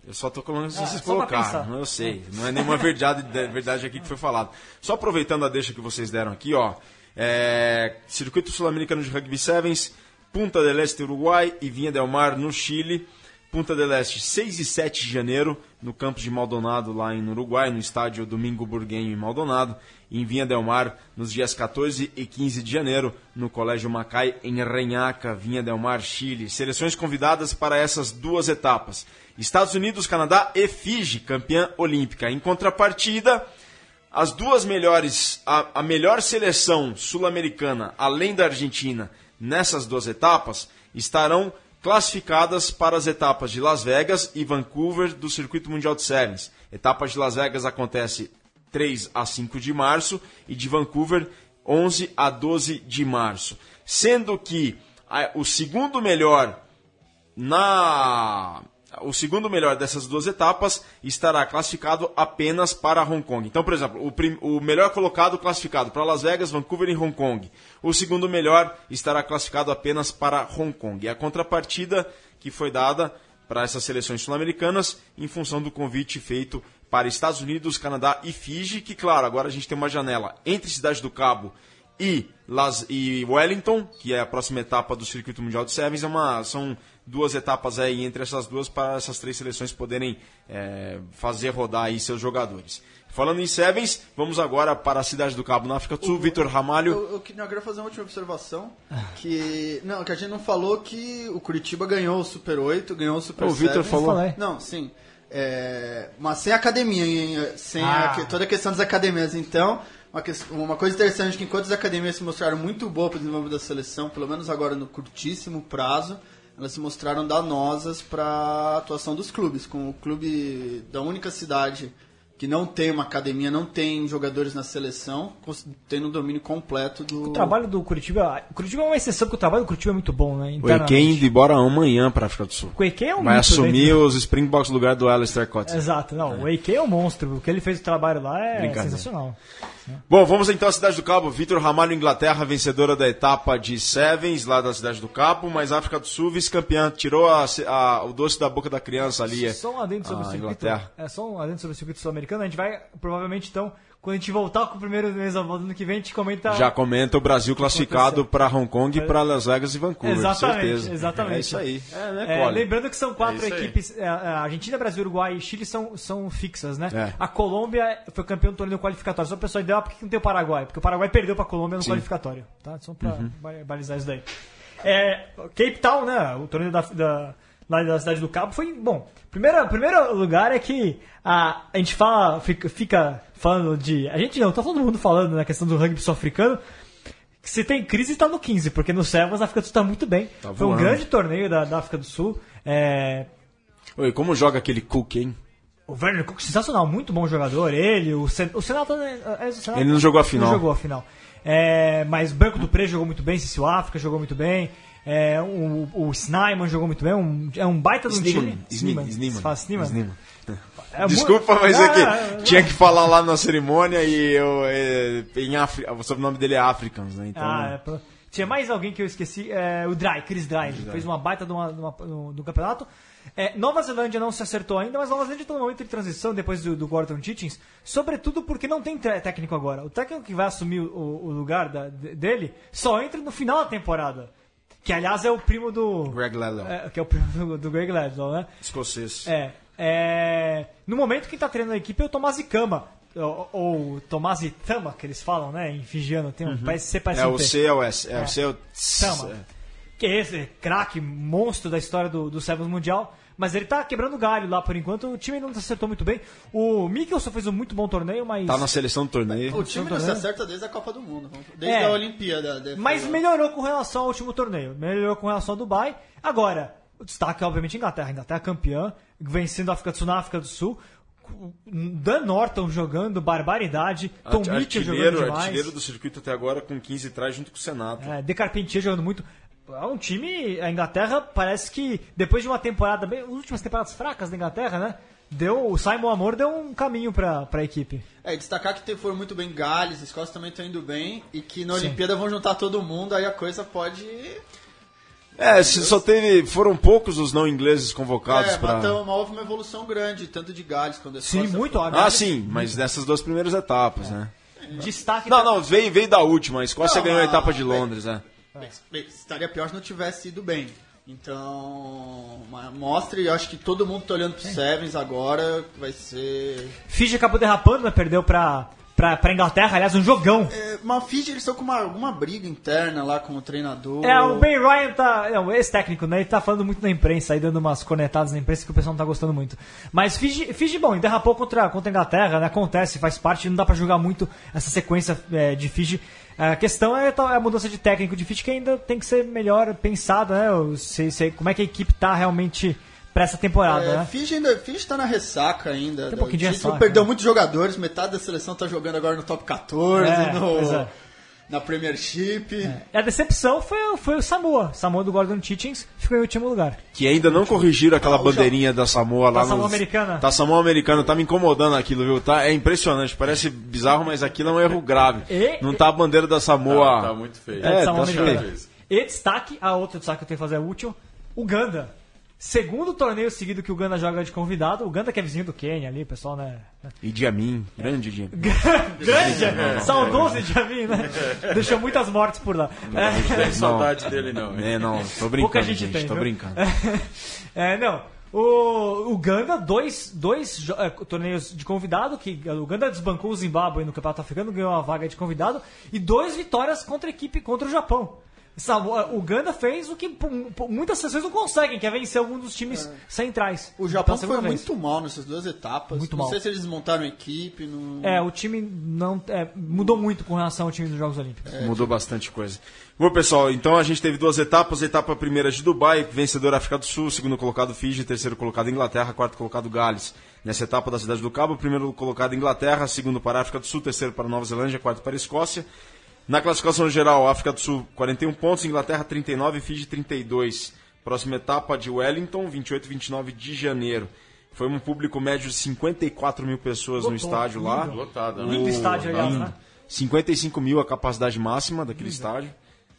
Eu só tô colocando se Ah, vocês colocaram. eu sei. Não é nenhuma verdade, de- verdade aqui que foi falado. Só aproveitando a deixa que vocês deram aqui, ó. É, Circuito Sul-Americano de Rugby Sevens, Punta del Este, Uruguai e Vinha del Mar, no Chile. Punta del Este, 6 e 7 de janeiro, no campus de Maldonado, lá em Uruguai, no estádio Domingo Burguenho, em Maldonado. E em Vinha del Mar, nos dias 14 e 15 de janeiro, no Colégio Macai, em Renhaca, Vinha del Mar, Chile. Seleções convidadas para essas duas etapas. Estados Unidos, Canadá e Fiji, campeã olímpica. Em contrapartida, as duas melhores, a, a melhor seleção sul-americana, além da Argentina, nessas duas etapas, estarão classificadas para as etapas de Las Vegas e Vancouver do Circuito Mundial de Sevens. Etapa de Las Vegas acontece 3 a 5 de março e de Vancouver 11 a 12 de março. Sendo que a- o segundo melhor na o segundo melhor dessas duas etapas estará classificado apenas para Hong Kong. Então, por exemplo, o, prim- o melhor colocado classificado para Las Vegas, Vancouver e Hong Kong. O segundo melhor estará classificado apenas para Hong Kong. E a contrapartida que foi dada para essas seleções sul-americanas em função do convite feito para Estados Unidos, Canadá e Fiji, que claro, agora a gente tem uma janela entre Cidade do Cabo e, Las, e Wellington, que é a próxima etapa do Circuito Mundial de Sevens. É uma, são duas etapas aí entre essas duas para essas três seleções poderem é, fazer rodar aí seus jogadores. Falando em Sevens, vamos agora para a cidade do Cabo, na África do Sul. Vitor Ramalho. Eu, eu, eu queria fazer uma última observação. Que. Não, que a gente não falou que o Curitiba ganhou o Super 8, ganhou o Super O Vitor Sevens. falou. Falei. Não, sim. É, mas sem academia, hein? sem Ah. a toda a questão das academias. Então, uma, uma coisa interessante é que enquanto as academias se mostraram muito boas para o desenvolvimento da seleção, pelo menos agora no curtíssimo prazo, elas se mostraram danosas para a atuação dos clubes. Com o clube da única cidade que não tem uma academia, não tem jogadores na seleção, tendo um domínio completo do. O trabalho do Curitiba. O Curitiba é uma exceção, porque o trabalho do Curitiba é muito bom, né? O. Eken indo embora amanhã para a África do Sul. O EK é um Vai assumir dentro- os Springboks no lugar do Alistair Cotter. Exato, não. O EK é um monstro. O que ele fez o trabalho lá é sensacional. Bom, vamos então à Cidade do Cabo. Vitor Ramalho, Inglaterra, vencedora da etapa de Sevens, lá da Cidade do Cabo, mas África do Sul, vice-campeã. Tirou a- a- o doce da boca da criança ali. é, Só um adendo sobre o circuito. Inglaterra. É só um adendo sobre o circuito sul-americano. A gente vai, provavelmente, então, quando a gente voltar com o primeiro mês da volta ano que vem, a gente comenta. Já comenta o Brasil classificado para Hong Kong, para Las Vegas e Vancouver. Exatamente, certeza. exatamente. É isso aí. É, né, É, lembrando que são quatro É equipes, é, a Argentina, Brasil, Uruguai e Chile são, são fixas, né? É. A Colômbia foi campeão do torneio qualificatório. Só o pessoal ah, por que não tem o Paraguai? Porque o Paraguai perdeu pra Colômbia no qualificatório, tá? Só pra Uhum. ba- balizar isso daí. É, Cape Town, né? O torneio da, da, lá da Cidade do Cabo foi, bom, primeiro, primeiro lugar é que a, a gente fala, fica, fica falando de, a gente não, tá todo mundo falando na questão do rugby sul-africano, se tem crise tá no 15, porque no Sevens a África do Sul tá muito bem. Tá foi um grande torneio da, da África do Sul. É, Oi, como joga aquele Cook, hein? o Werner Cook, sensacional, muito bom jogador. Ele, o, Sen, o Senato. né, é, Senato- Ele não jogou a final. Não jogou a final. É, mas Branco do Pre jogou muito bem, Cecil África jogou muito bem. É, o, o Snyman jogou muito bem. Um, é um baita Sneeman. time. Sneeman? Sneeman. É Desculpa, mas Ah, é que ah, tinha que falar lá na cerimônia e eu, é, em África, o sobrenome dele é Africans, né? Então, Ah, é, pô. tinha mais alguém que eu esqueci, é, o Dry, Chris Dry, que fez uma baita de uma, de uma- no- do campeonato. É, Nova Zelândia não se acertou ainda, mas Nova Zelândia está num momento de transição depois do, do Gordon Titchings, sobretudo porque não tem técnico agora. O técnico que vai assumir o, o lugar da- de- dele só entra no final da temporada. Que aliás é o primo do. Greg Ledlow, É, que é o primo do, do Greg Ledlow, né? escocês. É, é, no momento quem tá treinando a equipe é o Tomás Ikama, ou, ou Tomás Itama, que eles falam, né, em fijiano, tem um, parece, você parece É um o. C é o S. É, o C é o Tama. Que é esse craque, monstro da história do, do Sevens Mundial. Mas ele tá quebrando galho lá por enquanto. O time não acertou muito bem. O Mikkelson fez um muito bom torneio, mas. Tá na seleção do torneio. O time não se acerta desde a Copa do Mundo, desde É. a Olimpíada. de- Mas melhorou com relação ao último torneio. Melhorou com relação ao Dubai. Agora, o destaque é obviamente a Inglaterra. A Inglaterra é campeã, vencendo a África do Sul na África do Sul. Dan Norton jogando barbaridade. Tom Mitchell jogando demais. artilheiro do circuito até agora com 15 atrás junto com o Senato. É, De Carpentier jogando muito. É um time. A Inglaterra parece que depois de uma temporada bem. As últimas temporadas fracas da Inglaterra, né? Deu, o Simon Amor deu um caminho pra, pra equipe. É, destacar que foram muito bem Gales, Escócia também estão indo bem, e que na Olimpíada vão juntar todo mundo, aí a coisa pode. É, se só teve. Foram poucos os não ingleses convocados É, pra. mas então, houve uma evolução grande, tanto de Gales quanto da Sim, muito. a Ah, sim, mas nessas duas primeiras etapas, né? Destaque. Não, não, veio, veio da última. A Escócia Não, ganhou a etapa de bem. Londres, né? Bem, estaria pior se não tivesse ido bem. Então, ma- mostra e eu acho que todo mundo tá olhando pro Sevens agora, vai ser... Fiji acabou derrapando, mas perdeu pra, pra, pra Inglaterra. Aliás, um jogão. É, mas Fiji, eles estão com uma, alguma briga interna lá com o treinador. É, o Ben Ryan tá. Não, esse técnico, né? Ele tá falando muito na imprensa, aí dando umas cornetadas na imprensa que o pessoal não tá gostando muito. Mas Fiji, Fiji bom, derrapou contra, contra a Inglaterra, né? Acontece, faz parte, não dá pra julgar muito essa sequência é, de Fiji. A questão é a mudança de técnico de Fiji que ainda tem que ser melhor pensada, né? Se, se- como é que a equipe tá realmente pra essa temporada, É, né? Fiji, ainda, Fiji tá na ressaca ainda. Tem um pouquinho de o título ressaca, perdeu né? muitos jogadores, metade da seleção tá jogando agora no top 14, É, no, é. Na Premiership. E a decepção foi, foi o Samoa. Samoa do Gordon Titchings ficou em último lugar. Que ainda não corrigiram aquela Ah, bandeirinha da Samoa lá Da Samoa nos- americana. Da Samoa americana, tá me incomodando aquilo, viu? Tá, é impressionante, parece bizarro, mas aquilo é um erro grave. E- não tá a bandeira da Samoa. Tá, tá muito feio. É, Samoa tá feio. E destaque, a outra destaque que eu tenho que fazer é útil, Uganda. Segundo torneio seguido que o Uganda joga de convidado. O Uganda que é vizinho do Quênia ali, pessoal, né? Idi Amin, grande Idi Amin. Grande, saudoso Idi Amin, né? Deixou muitas mortes por lá. É. Não tem saudade dele, não. É, não, tô brincando, Pouca gente gente, tem, tô viu? brincando. É, não. O Uganda, dois, dois é, torneios de convidado, que o Uganda desbancou o Zimbábue no Campeonato Africano, ganhou uma vaga de convidado, e dois vitórias contra a equipe contra o Japão. O Uganda fez o que muitas seleções não conseguem, que é vencer algum dos times centrais. O Japão foi vez. muito mal nessas duas etapas. Muito não mal. sei se eles montaram equipe. Não... É, o time não é, mudou muito com relação ao time dos Jogos Olímpicos. Mudou bastante coisa. Bom, pessoal, então a gente teve duas etapas. A etapa primeira de Dubai, vencedor África do Sul, segundo colocado Fiji, terceiro colocado Inglaterra, quarto colocado Gales. Nessa etapa da Cidade do Cabo, primeiro colocado Inglaterra, segundo para África do Sul, terceiro para Nova Zelândia, quarto para Escócia. Na classificação geral, África do Sul 41 pontos, Inglaterra 39, Fiji 32. Próxima etapa de Wellington, 28 e 29 de janeiro. Foi um público médio de 54 mil pessoas no estádio lá. lindo. Lotada, né? Lindo estádio, aliás, né? 55 mil a capacidade máxima daquele estádio.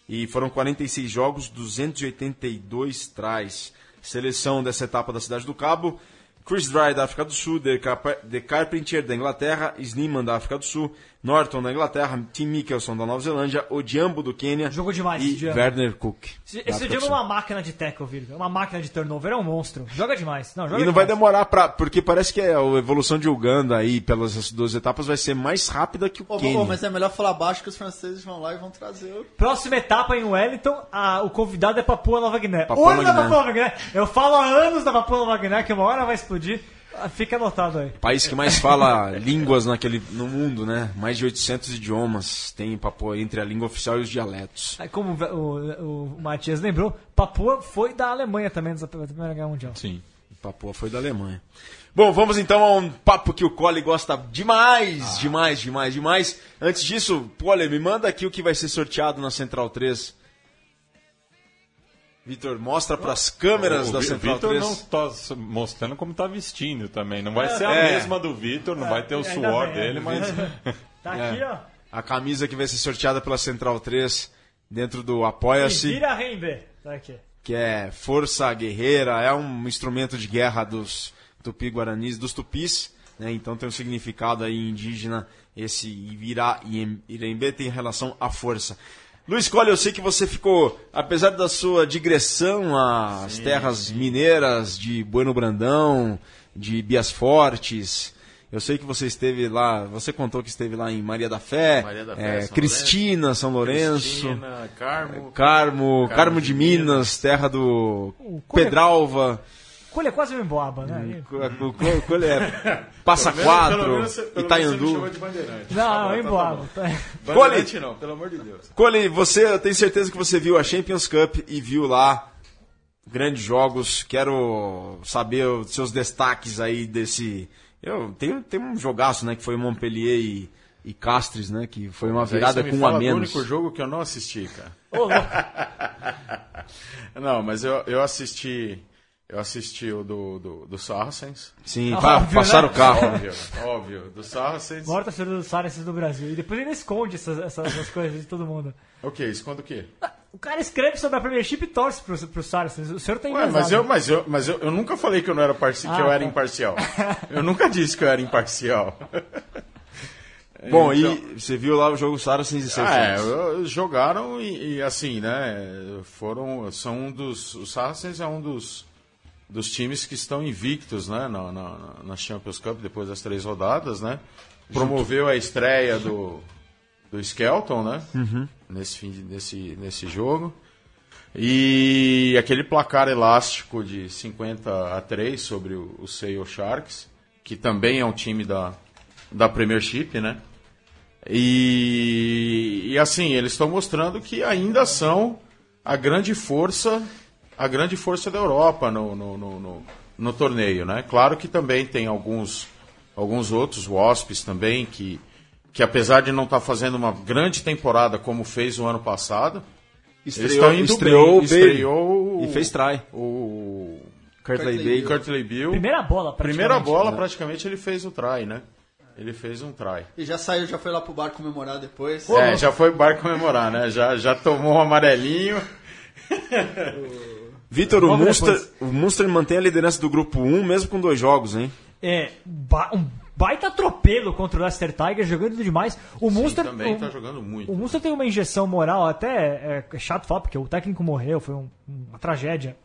E foram 46 jogos, 282 tries. Seleção dessa etapa da Cidade do Cabo. Chris Dry da África do Sul, The, Carp- The Carpenter da Inglaterra, Sneeman da África do Sul, Norton da Inglaterra, Tim Mickelson da Nova Zelândia, Odiambo do Quênia Jogou demais e esse Odiambo. Werner Cook. Esse, esse é uma máquina de tackle, Virga. Uma máquina de turnover, é um monstro. Joga demais. Não, joga E não vai demais. demorar pra. Porque parece que a evolução de Uganda aí, pelas duas etapas, vai ser mais rápida que o Ô, Quênia. ô, mas é melhor falar baixo que os franceses vão lá e vão trazer o Próxima etapa em Wellington, a- o convidado é Papua Nova Guiné. Papua Nova da Guiné. Papua Nova Guiné. Eu falo há anos da Papua Nova Guiné, que uma hora vai explodir. Ah, Fica anotado aí. país que mais fala línguas naquele, no mundo, né? Mais de 800 idiomas tem Papua entre a língua oficial e os dialetos. Aí, Como o, o, o Matias lembrou, Papua foi da Alemanha também, da Primeira Guerra Mundial. Sim. Papua foi da Alemanha. Bom, vamos então a um papo que o Cole gosta demais, demais, demais, demais. Antes disso, Cole, me manda aqui o que vai ser sorteado na Central 3. Vitor, mostra para as câmeras o da Central Vitor 3. não está mostrando como está vestindo também. Não vai ser a É. mesma do Vitor, não vai ter o suor bem, dele, mas. bem. Tá É. aqui, ó. A camisa que vai ser sorteada pela Central 3 dentro do Apoia-se. vira Rembe. Tá aqui. que é força guerreira, é um instrumento de guerra dos tupi-guaranis, dos tupis, né? então tem um significado aí indígena, esse Ivirá e Irembe tem relação à força. Luiz Colli, eu sei que você ficou, apesar da sua digressão às terras mineiras de Bueno Brandão, de Bias Fortes, eu sei que você esteve lá, você contou que esteve lá em Maria da Fé, Maria da Fé, eh, São Cristina, São Lourenço. Cristina, Carmo. Carmo, Carmo, de, de Minas, terra do O Cunha- Colha é quase um emboaba, né? co- co- co- qual é? Passa Pelo Quatro, menos- pelo menos você me Itaiandu. chama de bandeirante. Não, Tá é um tá emboaba. bom. Bandeirante não, pelo amor de Deus. Cole, você, eu tenho certeza que você viu a Champions Cup e viu lá grandes jogos. Quero saber os seus destaques aí desse. Eu tenho, tem um jogaço, né, que foi Montpellier e, e Castres, né, que foi uma virada me com um a fala do menos. único jogo que eu não assisti, cara. Não, mas eu, eu assisti. Eu assisti o do, do, do Saracens. Sim, Óbvio, pa- né? passaram o carro. Óbvio, óbvio. Do Saracens. Maior torcedor do Sarenses do Brasil. E depois ele esconde essas, essas, essas coisas de todo mundo. Ok, esconda o quê? O cara escreve sobre a Premiership e torce pro, pro Saracens. O senhor tem Ué, mas eu, mas, eu, mas eu, eu nunca falei que eu não era parci que Ah, eu era tá. imparcial. Eu nunca disse que eu era imparcial. Bom, Então- e você viu lá o jogo Saracens e Ah, é, Celtics. eu- jogaram e, e, assim, né? Foram, são um dos, o Saracens é um dos, dos times que estão invictos, né? Na, na, na Champions Cup depois das três rodadas, né? Promoveu a estreia do, do Skelton, né? Nesse fim, de- nesse, nesse jogo. E aquele placar elástico de 50 a 3 sobre o, o Sale Sharks, que também é um time da, da Premiership, né? E, e assim, eles estão mostrando que ainda são a grande força, a grande força da Europa no, no, no, no- no torneio, né? Claro que também tem alguns, alguns outros, Wasps também, que, que apesar de não estar fazendo uma grande temporada como fez o ano passado, eles estão indo estreou bem. o estreou e fez try. o Curtley. Curtley Bill. Primeira bola, praticamente. Primeira bola, praticamente, ele fez o try, né? Ele fez um try. E já saiu, já foi lá pro bar comemorar depois. É, já foi bar comemorar, né? Já, já tomou um amarelinho. Vitor, o Munster, depois. o Munster mantém a liderança do grupo 1, mesmo com dois jogos, hein? É, ba- um baita atropelo contra o Leicester Tigers, jogando demais. O Munster. também o, tá jogando muito. O Munster tem uma injeção moral, até é, é chato falar, porque o técnico morreu, foi um- uma tragédia.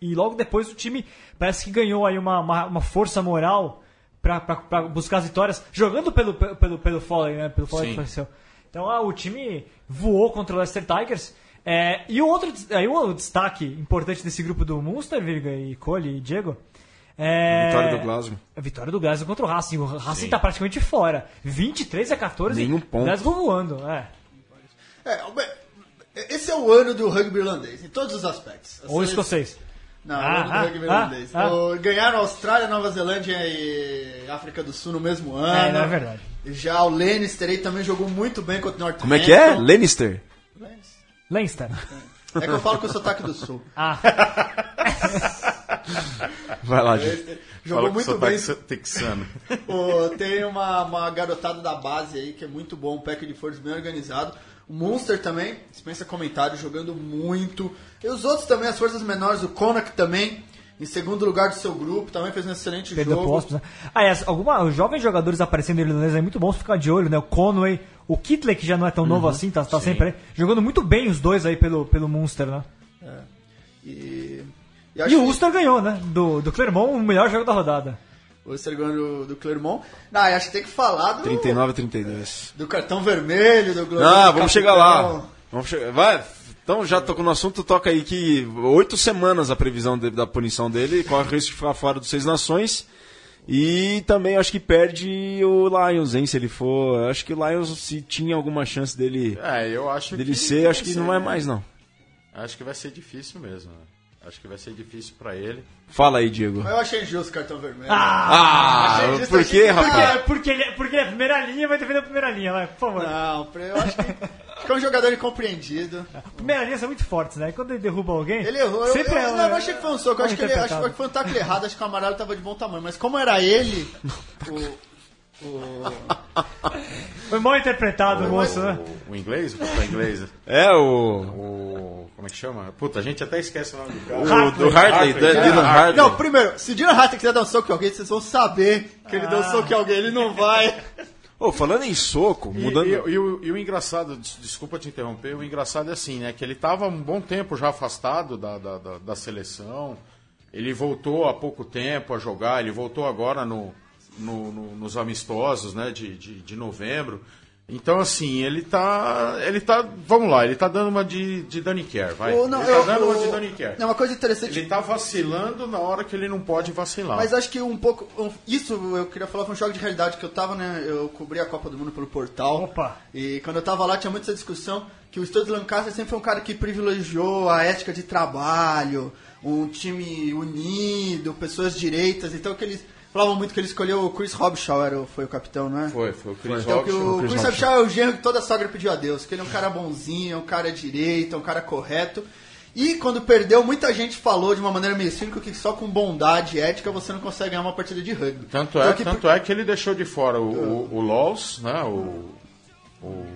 E logo depois o time parece que ganhou aí uma, uma, uma força moral pra buscar as vitórias, jogando pelo, pelo, pelo Foley, né? Pelo Foley Sim. que faleceu. Então ah, o time voou contra o Leicester Tigers. É, e o outro aí o destaque importante desse grupo do Munster, Virga e Cole e Diego. É, Vitória do Glasgow. a vitória do Glasgow contra o Racing. O Racing tá praticamente fora. 23 a 14. Nenhum ponto. Glasgow voando. É. É, esse é o ano do rugby irlandês, em todos os aspectos. Ou Essa- escocês. Não, Ah, o ano do ah, rugby ah, irlandês. ah. O- ganharam Austrália, Nova Zelândia e África do Sul no mesmo ano. É, não é verdade. Já o Lannister aí também jogou muito bem contra o Northampton. Como é que é? Lannister. Leinster. É que eu falo com o sotaque do Sul. Ah, Vai lá, gente. Jogou muito bem. texano. Pô, tem uma, uma garotada da base aí que é muito bom, um pack de forças bem organizado. O Munster também, dispensa comentário, jogando muito. E os outros também, as forças menores, o Konak também, em segundo lugar do seu grupo, também fez um excelente perdeu jogo. postos, né? Ah, as, alguma, os jovens jogadores aparecendo no irlandês é muito bom ficar de olho, né? O Conway, o Kitley, que já não é tão novo assim, tá, tá sempre aí. Jogando muito bem os dois aí pelo, pelo Munster, né? E, E acho o que Ulster ganhou, né? Do, do Clermont, o melhor jogo da rodada. o Ulster ganhou do, do Clermont. Não, e acho que tem que falar do, 39 a 32. do cartão vermelho, do Glorioso Ah, vamos chegar lá. Vamos chegar. Vai. Então, já tocou no assunto, toca aí que oito semanas a previsão de- da punição dele, corre o risco de ficar fora dos Seis Nações. E também acho que perde o Lions, hein? Se ele for. Acho que o Lions, se tinha alguma chance dele, É, eu acho dele que. ser, acho que ser- não é mais, não. Acho que vai ser difícil mesmo. né? Acho que vai ser difícil pra ele. Fala aí, Diego. Mas eu achei injusto o cartão vermelho. Ah, Achei disso, por que- rapaz? Porque, porque, ele, porque ele é a primeira linha, vai defender a primeira linha, vai, por favor. Não, eu acho que, acho que é um jogador incompreendido. Primeira linha são muito fortes, né? E quando ele derruba alguém. Ele errou. Eu, Sempre eu, é, não, eu não achei que foi um soco. Eu acho que, ele, acho que foi um tackle errado. Acho que o amarelo tava de bom tamanho. Mas como era ele, o- Foi mal interpretado o moço, né? O, o inglês? O inglês? É o. O. Como é que chama? Puta, a gente até esquece o nome do cara. O do Hartley, Hartley, é. Dylan Hartley. Não, primeiro, se o Dylan Hartley quiser dar um soco em alguém, vocês vão saber que ele deu um soco em alguém. Ele não vai. Ô, falando em soco, E, mudando. e- e o, e o engraçado, des- desculpa te interromper, o engraçado é assim, né? Que ele estava um bom tempo já afastado da, da, da- da seleção. Ele voltou há pouco tempo a jogar, ele voltou agora no, no- no- nos amistosos né, de, de, de novembro. Então, assim, ele tá. Ele tá. Vamos lá, ele tá dando uma de, de Danny Care, vai. Ou não, ele tá eu- dando uma eu- de Danny Care. É uma coisa interessante. Ele tá vacilando na hora que ele não pode vacilar. Mas acho que um pouco. um- Isso eu queria falar foi um choque de realidade que eu tava, né? Eu cobri a Copa do Mundo pelo portal. Opa. E quando eu tava lá tinha muita essa discussão que o Stuart Lancaster sempre foi um cara que privilegiou a ética de trabalho, um time unido, pessoas direitas. Então que eles falavam muito que ele escolheu o Chris Robshaw, era, o- foi o capitão, não é? Foi, foi o Chris Então que o Chris Robshaw é o genro que toda sogra pediu a Deus, que ele é um cara bonzinho, é um cara direito, é um cara correto. E quando perdeu, muita gente falou de uma maneira meio cínica que só com bondade e ética você não consegue ganhar uma partida de rugby. Tanto é, Então que- tanto é que ele deixou de fora o, o, o Laws, né? O, o,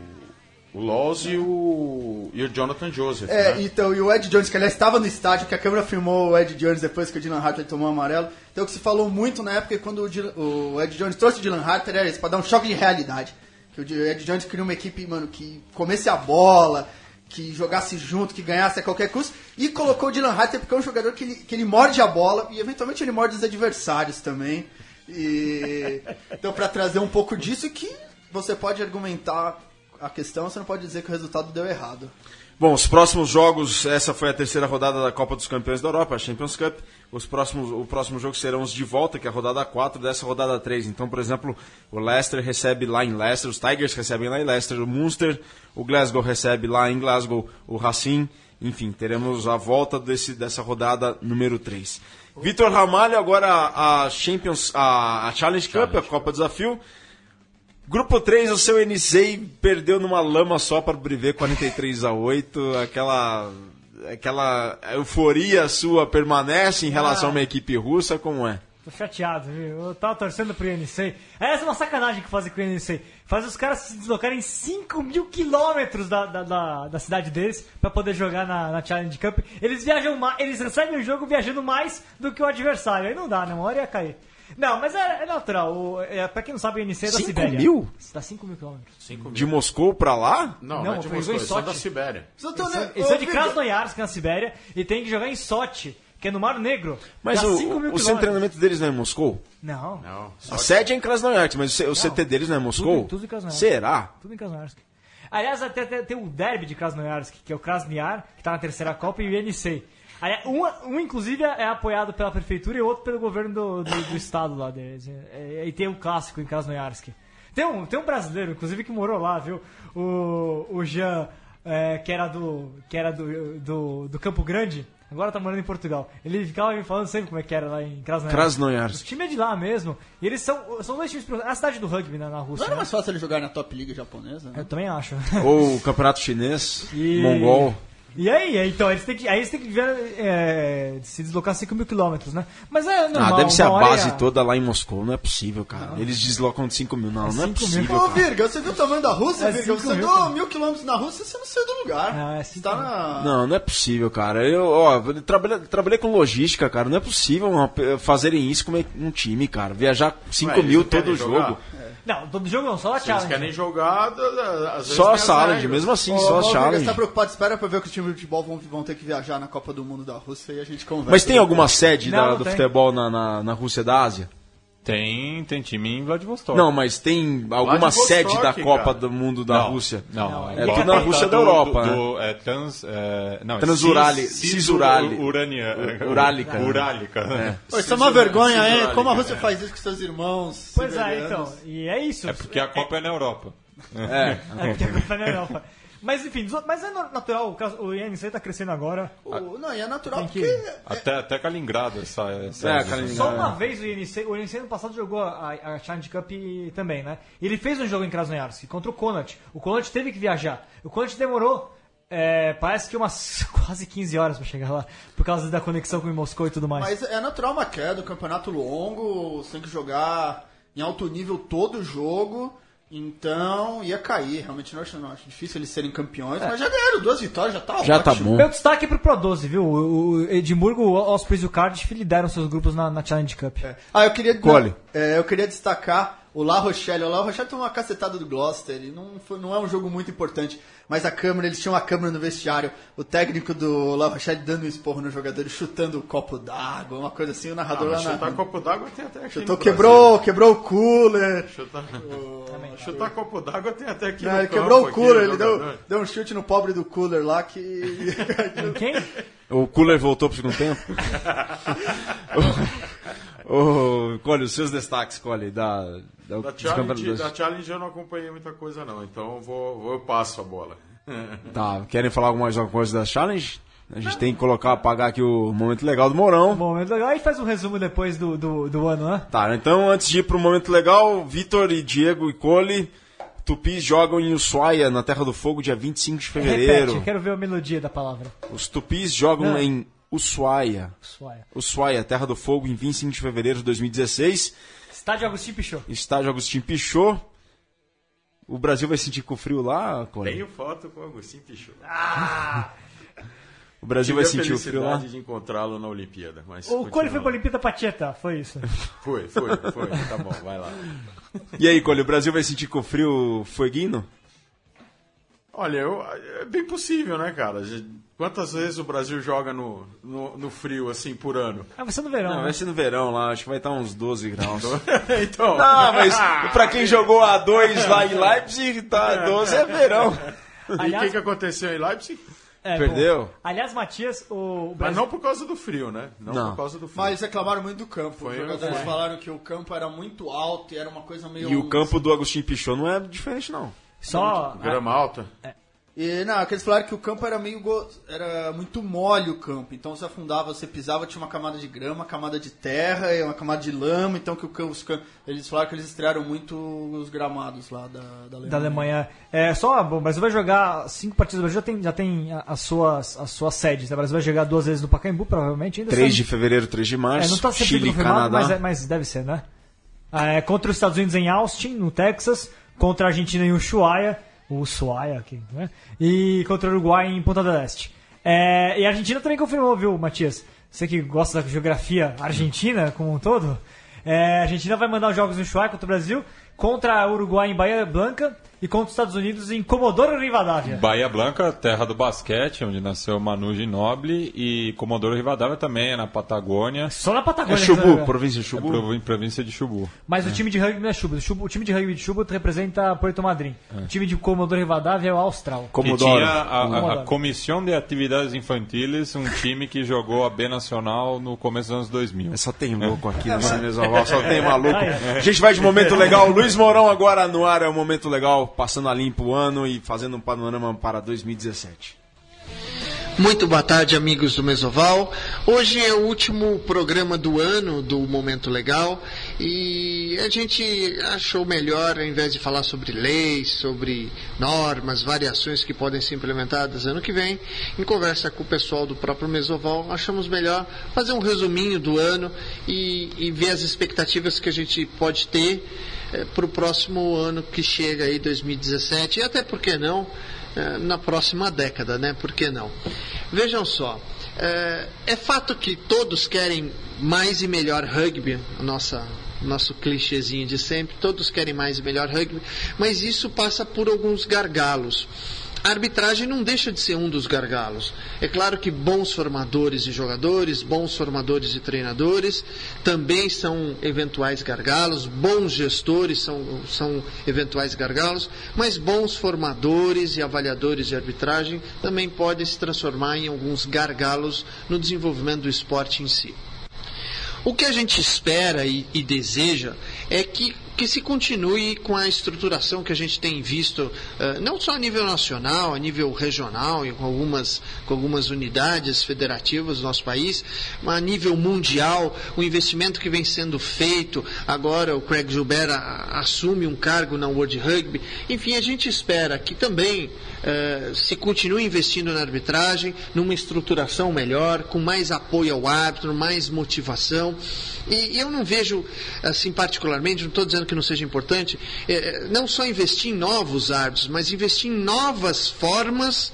o Laws e o, e o Jonathan Joseph. É, né? então, e o Ed Jones, que aliás estava no estádio, que a câmera filmou o Ed Jones depois que o Dylan Hartley tomou o amarelo. Então, o que se falou muito na época, quando o, Ed Jones trouxe o Dylan Hartley, era isso, pra dar um choque de realidade. Que o Ed Jones queria uma equipe, mano, que comesse a bola, que jogasse junto, que ganhasse a qualquer custo. E colocou o Dylan Hartley porque é um jogador que ele, que ele morde a bola e, eventualmente, ele morde os adversários também. E... Então, pra trazer um pouco disso, que você pode argumentar a questão, você não pode dizer que o resultado deu errado. Bom, os próximos jogos, essa foi a terceira rodada da Copa dos Campeões da Europa, a Champions Cup. Os próximos, o próximo jogo serão os de volta, que é a rodada 4 dessa rodada 3. Então, por exemplo, o Leicester recebe lá em Leicester, os Tigers recebem lá em Leicester, o Munster, o Glasgow recebe lá em Glasgow o Racing. Enfim, teremos a volta desse, dessa rodada número 3. Vitor Ramalho, agora a Champions, a, a Challenge Cup, a Copa Desafio. Grupo 3, o seu NC perdeu numa lama só para o Brivet 43 a 8. Aquela aquela euforia sua permanece em relação a uma equipe russa, como é? Tô chateado, viu? Eu tava torcendo pro INC. Essa é uma sacanagem que fazem com o INC. Faz os caras se deslocarem 5 mil quilômetros da, da, da, da cidade deles pra poder jogar na, na Challenge Cup. Eles viajam mais, eles recebem o jogo viajando mais do que o adversário. Aí não dá, né? Uma hora ia cair. Não, mas é, é natural. O, é, pra quem não sabe, o INC é da Cinco Sibéria. mil? Dá 5 mil quilômetros. De Moscou pra lá? Não, Não, não, é de Moscou, em Sochi. da Sibéria. Eles né, são- de Krasnoyarsk, na Sibéria, e tem que jogar em Sochi, que é no Mar Negro. Mas Dá o, 5 mil o quilômetros. centro de treinamento deles não é em Moscou? Não, Não, A sede é em Krasnoyarsk, mas o, CT deles não é em Moscou? tudo- tudo em Krasnoyarsk. Será? tudo em Krasnoyarsk. Aliás, até tem, tem o derby de Krasnoyarsk, que é o Krasniar, que tá na terceira Copa, e o INC. Aí, um, um, inclusive, é apoiado pela prefeitura e o outro pelo governo do, do, do estado lá deles. É, E tem um clássico em Krasnoyarsk. Tem um, tem um brasileiro, inclusive, que morou lá, viu? O, o Jean, é, que era, do, que era do, do, do Campo Grande, agora tá morando em Portugal. Ele ficava me falando sempre como é que era lá em Krasnoyarsk. O Krasnoyarsk. time é de lá mesmo. E eles são, são dois times. É a cidade do rugby na, na Não Rússia. era né? mais fácil ele jogar na top liga japonesa? né? Eu também acho. Ou o campeonato chinês, E- mongol. E aí, é, então, eles têm que, aí eles têm que ver, é, se deslocar 5 mil quilômetros, né? Mas é normal. Ah, deve ser a base é- toda lá em Moscou. Não é possível, cara. Eles deslocam de 5 mil. Não, não é 5 mil. possível. Ô. Virga, você viu o tamanho da Rússia, É Virga? Você mil, andou mil quilômetros na Rússia, você não saiu do lugar. Não, é você cinco tá na... Não, não é possível, cara. Eu, ó, trabalhei, trabalhei com logística, cara. Não é possível fazerem isso com um time, cara. Viajar 5 Ué, eles mil não todo jogar? jogo. Não, todo jogo não, só a Se eles challenge. querem jogar, às vezes Só a challenge, mesmo assim, Ô, só a Virga, challenge. você tá preocupado? Espera pra ver que os times de futebol vão, vão ter que viajar na Copa do Mundo da Rússia e a gente conversa. Mas tem alguma sede Não, da- não do tem. futebol na, na, na Rússia da Ásia? Tem, tem time em Vladivostok. Não, mas tem alguma sede da Copa cara. do Mundo da Não, Rússia? Não, Não, é Copa tudo na Rússia da do- Europa, do- né? do- é trans, é, não, Transurali- cis- Cisurali- Urania, Urálica. Urálica. né? Pô, isso é uma vergonha, hein? Cisrálica, Como a Rússia é. faz isso com seus irmãos Pois é, então. E é isso. É porque a Copa é na Europa. É. É porque a Copa é na Europa. Mas enfim, mas é natural, o INC tá crescendo agora. O- não, e é natural que- porque... Até, até Kaliningrado essa, essa É, Kaliningrado. Só uma vez o INC, o INC ano passado jogou a, a Challenge Cup também, né? E ele fez um jogo em Krasnoyarsk contra o Konat. O Konat teve que viajar. O Konat demorou, é, parece que umas quase 15 horas pra chegar lá, por causa da conexão com Moscou e tudo mais. Mas é natural uma queda, um campeonato longo, você tem que jogar em alto nível todo o jogo, então ia cair. Realmente não acho, não acho difícil eles serem campeões, mas já ganharam duas vitórias, já tá Já tá ótimo. bom. Meu destaque é pro Pro 12, viu? O, Edimburgo, o Ospreys e o Cardiff lideram seus grupos na, na Challenge Cup. Ah, eu queria, Cole. é, eu queria destacar o La Rochelle. O La Rochelle tomou uma cacetada do Gloucester. E não, foi- não é um jogo muito importante. Mas a câmera, eles tinham uma câmera no vestiário. O técnico do La Rochelle dando um esporro no jogador, chutando o copo d'água, uma coisa assim. O Ah, narrador mas lá chutar na. copo d'água tem até aqui Chutou, quebrou, quebrou o cooler. Chutar, chutar copo d'água tem até aqui Não, no ele campo, quebrou o aqui, cooler, ele deu, deu um chute no pobre do cooler lá que. Quem? O Cooler voltou pro segundo tempo? Ô, Cole, os seus destaques, Cole, da, da, Da challenge, da challenge eu não acompanhei muita coisa não, então eu vou, vou- eu passo a bola. Tá, querem falar alguma mais alguma coisa da Challenge? A gente tem que colocar, apagar aqui o momento legal do Morão. Momento legal. Aí faz um resumo depois do, do, do ano, né? Tá, então antes de ir pro momento legal, Vitor e Diego e Cole, Tupis jogam em Ushuaia, na Terra do Fogo, dia 25 de fevereiro. Repete, eu quero ver a melodia da palavra. Os Tupis jogam Não. em Ushuaia. Suaia. Ushuaia, Terra do Fogo, em 25 de fevereiro de 2016. Estádio Agostinho Pichot. Estádio Agostinho Pichot. O Brasil vai sentir com frio lá, Cole? Tenho foto com o Agostinho Pichot. O Brasil Tive vai a sentir o frio lá? felicidade de encontrá-lo na Olimpíada. Mas O Cole foi pra Olimpíada Pacheta, foi isso. Foi, foi, foi. Tá bom, vai lá. E aí, Cole, o Brasil vai sentir com frio fueguino? Olha, eu, é bem possível, né, cara? Quantas vezes o Brasil joga no, no, no frio, assim, por ano? Ah, vai ser no verão. Não, né? vai ser no verão lá, acho que vai estar uns 12 graus. então, Não, mas pra quem jogou a 2 lá em Leipzig, tá 12 é verão. e o aliás- que, que aconteceu em Leipzig? É, Perdeu? bom. Aliás, Matias, o Mas Brasil... não por causa do frio, né? Não, Não. por causa do frio. Mas reclamaram muito do campo. Foi, Os jogadores foi. falaram que o campo era muito alto e era uma coisa meio. E o campo do Agostinho Pichot não é diferente, não. Só... Grama alta? E, não, é que eles falaram que o campo era meio. go- Era muito mole o campo. Então você afundava, você pisava, tinha uma camada de grama, uma camada de terra e uma camada de lama. Então que o campo. os Eles falaram que eles estrearam muito os gramados lá da, da Alemanha. da Alemanha. É só, bom, o Brasil vai jogar cinco partidas. O Brasil já tem, já tem a- as suas, as suas sedes. né? O Brasil vai jogar duas vezes no Pacaembu, provavelmente. Ainda 3 sabe- de fevereiro, 3 de março. É, não tá sempre Chile confirmado, Canadá. mas, é- mas deve ser, né? É, contra os Estados Unidos em Austin, no Texas. Contra a Argentina em Ushuaia. Ushuaia aqui, né? E contra o Uruguai em Ponta del Este. É, e a Argentina também confirmou, viu, Matias? Você que gosta da geografia argentina como um todo. É, a Argentina vai mandar os jogos no Ushuaia contra o Brasil. Contra o Uruguai em Bahia Blanca. E contra os Estados Unidos em Comodoro Rivadavia. Bahia Blanca, terra do basquete, onde nasceu Manu Ginóbili, e Comodoro Rivadavia também, é na Patagônia, Só na É Patagônia. vai Chubu, jogar. província de é Chubu. em província de Chubu. Mas o time de rugby não é Chubut. O time de rugby de Chubut representa Porto Madryn. O time de Comodoro Rivadavia é o Austral. Que Comodoro. tinha a, a, a Comissão de Atividades Infantiles, um time que jogou a B Nacional no começo dos anos 2000. Só tem louco aqui nessa mesoval, só tem maluco. É. A gente vai de momento legal. Luiz Mourão agora no ar, é o momento legal, passando a limpo o ano e fazendo um panorama para 2017. Muito boa tarde, amigos do Mesoval. Hoje é o último programa do ano do Momento Legal e a gente achou melhor, ao invés de falar sobre leis, sobre normas, variações que podem ser implementadas ano que vem, em conversa com o pessoal do próprio Mesoval, achamos melhor fazer um resuminho do ano e, e ver as expectativas que a gente pode ter para o próximo ano que chega aí, 2017, e até por que não? eh, na próxima década, né? Por que não? Vejam só, eh, é fato que todos querem mais e melhor rugby, a nossa nosso clichêzinho de sempre, todos querem mais e melhor rugby, mas isso passa por alguns gargalos. A arbitragem não deixa de ser um dos gargalos. É claro que bons formadores de jogadores, bons formadores de treinadores também são eventuais gargalos, bons gestores são, são eventuais gargalos, mas bons formadores e avaliadores de arbitragem também podem se transformar em alguns gargalos no desenvolvimento do esporte em si. O que a gente espera e, e deseja é que, que se continue com a estruturação que a gente tem visto, eh, não só a nível nacional, a nível regional e com algumas, com algumas unidades federativas do nosso país, mas a nível mundial, o investimento que vem sendo feito, agora o Craig Gilbert assume um cargo na World Rugby, enfim, a gente espera que também eh, se continue investindo na arbitragem, numa estruturação melhor, com mais apoio ao árbitro, mais motivação. E eu não vejo, assim, particularmente, não estou dizendo que não seja importante, eh, não só investir em novos árbitros, mas investir em novas formas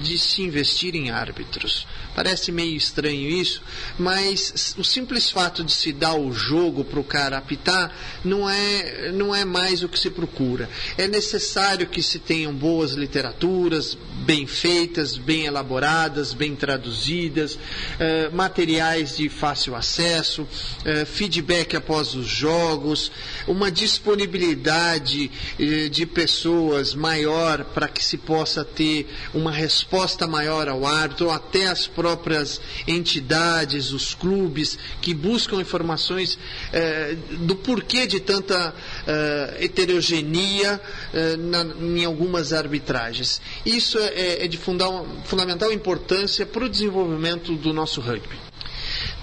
de se investir em árbitros. Parece meio estranho isso, mas o simples fato de se dar o jogo para o cara apitar não é, não é mais o que se procura. É necessário que se tenham boas literaturas, bem feitas, bem elaboradas, bem traduzidas, eh, materiais de fácil acesso, eh, feedback após os jogos, uma disponibilidade eh, de pessoas maior para que se possa ter uma resposta maior ao árbitro, ou até as próprias entidades, os clubes que buscam informações eh, do porquê de tanta eh, heterogeneia eh, na- em algumas arbitragens. Isso é, é de fundal- fundamental importância para o desenvolvimento do nosso rugby.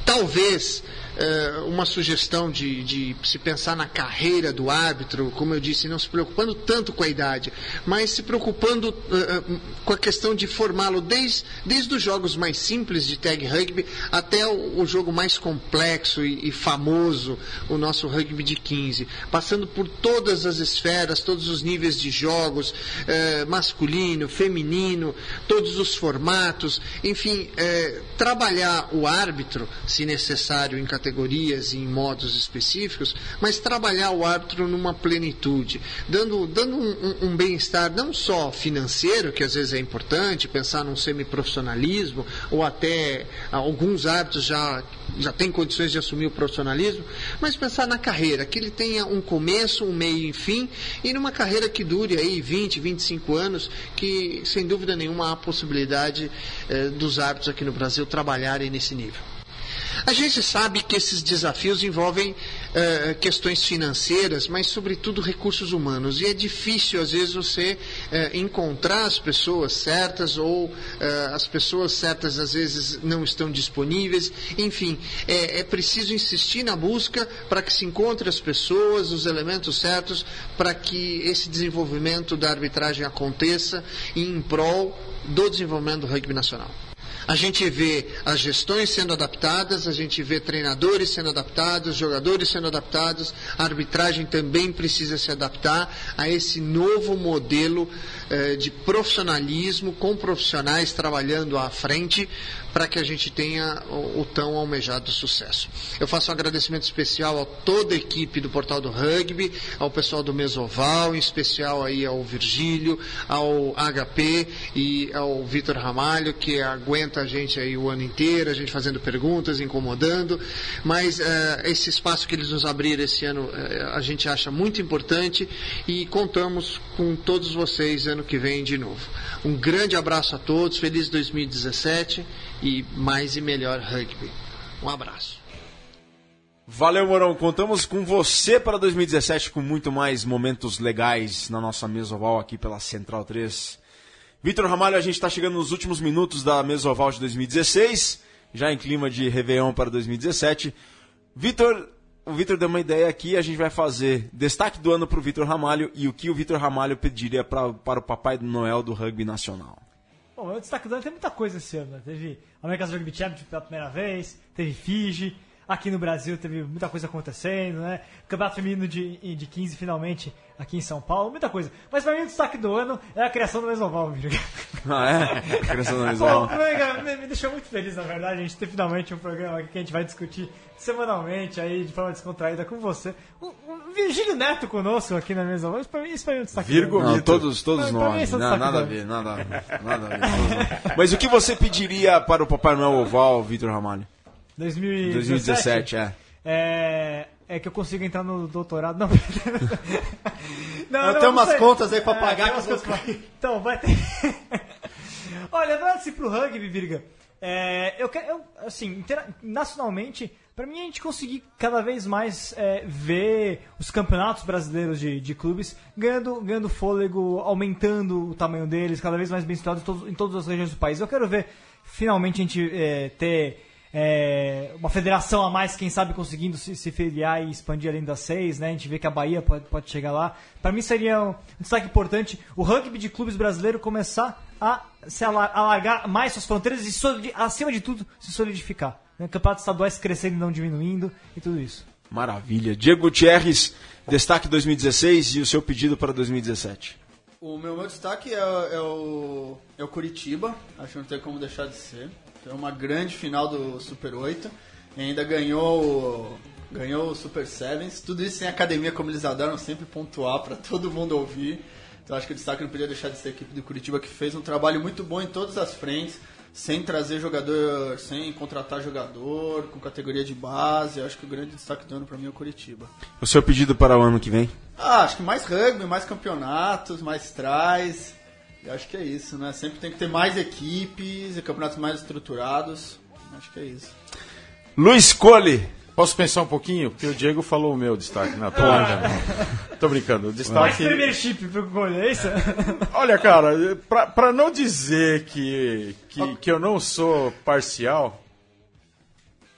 Talvez eh, uma sugestão de, de se pensar na carreira do árbitro, como eu disse, não se preocupando tanto com a idade, mas se preocupando eh, com a questão de formá-lo desde, desde os jogos mais simples de tag rugby até o, o jogo mais complexo e, e famoso, o nosso rugby de 15, passando por todas as esferas, todos os níveis de jogos, eh, masculino, feminino, todos os formatos, enfim, eh, trabalhar o árbitro, se necessário, em categorias e em modos específicos, mas trabalhar o árbitro numa plenitude, dando, dando um, um- bem-estar não só financeiro, que às vezes é importante, pensar num semiprofissionalismo, ou até alguns árbitros já, já têm condições de assumir o profissionalismo, mas pensar na carreira, que ele tenha um começo, um meio e fim, e numa carreira que dure aí 20, 25 anos, que sem dúvida nenhuma há a possibilidade eh, dos árbitros aqui no Brasil trabalharem nesse nível. A gente sabe que esses desafios envolvem eh, questões financeiras, mas sobretudo recursos humanos. E é difícil, às vezes, você eh, encontrar as pessoas certas ou eh, as pessoas certas, às vezes, não estão disponíveis. Enfim, é, é preciso insistir na busca para que se encontre as pessoas, os elementos certos, para que esse desenvolvimento da arbitragem aconteça em prol do desenvolvimento do rugby nacional. A gente vê as gestões sendo adaptadas, a gente vê treinadores sendo adaptados, jogadores sendo adaptados, a arbitragem também precisa se adaptar a esse novo modelo eh, de profissionalismo, com profissionais trabalhando à frente, para que a gente tenha o, o tão almejado sucesso. Eu faço um agradecimento especial a toda a equipe do Portal do Rugby, ao pessoal do Mesoval, em especial aí ao Virgílio, ao HP e ao Vitor Ramalho, que aguenta a gente aí o ano inteiro, a gente fazendo perguntas, incomodando, mas eh, esse espaço que eles nos abriram esse ano eh, a gente acha muito importante e contamos com todos vocês ano que vem de novo. Um grande abraço a todos, feliz 2017 e mais e melhor rugby. Um abraço. Valeu, Morão. Contamos com você para 2017 com muito mais momentos legais na nossa mesa oval aqui pela Central 3. Vitor Ramalho, a gente está chegando nos últimos minutos da mesa oval de 2016, já em clima de Réveillon para 2017. Vitor, o Vitor deu uma ideia aqui, a gente vai fazer destaque do ano para o Vitor Ramalho e o que o Vitor Ramalho pediria pra, para o Papai Noel do rugby nacional. Bom, o destaque do ano tem muita coisa esse ano. Né? Teve America's Rugby Championship pela primeira vez, teve Fiji, aqui no Brasil teve muita coisa acontecendo, né? Campeonato Feminino de, de 15 finalmente aqui em São Paulo, muita coisa. Mas pra mim o destaque do ano é a criação do Mesoval, Virga. Ah, é? Criação do Pô, Mesoval. Virga, me, me deixou muito feliz, na verdade, a gente ter finalmente um programa aqui que a gente vai discutir semanalmente, aí, de forma descontraída com você. O, o Virgílio Neto conosco aqui na Mesoval, isso pra mim, isso pra mim é um destaque do Virgo ano. Não, todos, todos Pra- nós. é Não, nada a ver, nada, a ver, nada a ver. Mas o que você pediria para o Papai Noel Oval, Vitor Ramalho? 2017, 2017, é. É, é que eu consigo entrar no doutorado. Não, não Eu não, tenho umas sei. contas aí pra É, pagar umas eu contas pra- Então, vai ter. Olha, assim pro rugby, Virga. É, eu quero, eu, assim, intera- nacionalmente, pra mim a gente conseguir cada vez mais é, ver os campeonatos brasileiros de, de clubes ganhando, ganhando fôlego, aumentando o tamanho deles, cada vez mais bem estruturados em todas as regiões do país. Eu quero ver finalmente a gente é, ter é, uma federação a mais, quem sabe conseguindo se, se filiar e expandir além das seis, né? A gente vê que a Bahia pode, pode chegar lá. Para mim seria um destaque importante o rugby de clubes brasileiro começar a se alar- alargar mais suas fronteiras e, acima de tudo, se solidificar. Né? Campeonatos estaduais crescendo e não diminuindo e tudo isso. Maravilha. Diego Gutierrez, destaque 2016 e o seu pedido para 2017. O meu, meu destaque é, é o, é o Curitiba, acho que não tem como deixar de ser. Foi uma grande final do Super 8 e ainda ganhou, o- ganhou o Super Sevens. Tudo isso em academia, como eles adoram sempre pontuar para todo mundo ouvir. Então acho que o destaque não podia deixar de ser a equipe do Curitiba que fez um trabalho muito bom em todas as frentes, sem trazer jogador, sem contratar jogador, com categoria de base. Acho que o grande destaque do ano para mim é o Curitiba. O seu pedido para o ano que vem? Ah, acho que mais rugby, mais campeonatos, mais traz. Eu acho que é isso, né? Sempre tem que ter mais equipes e campeonatos mais estruturados. Acho que é isso. Luiz Cole. Posso pensar um pouquinho? Porque o Diego falou o meu destaque na tô brincando. Tô brincando. O Mais destaque. Premiership pro é isso? Olha, cara, pra, pra não dizer que, que, que eu não sou parcial,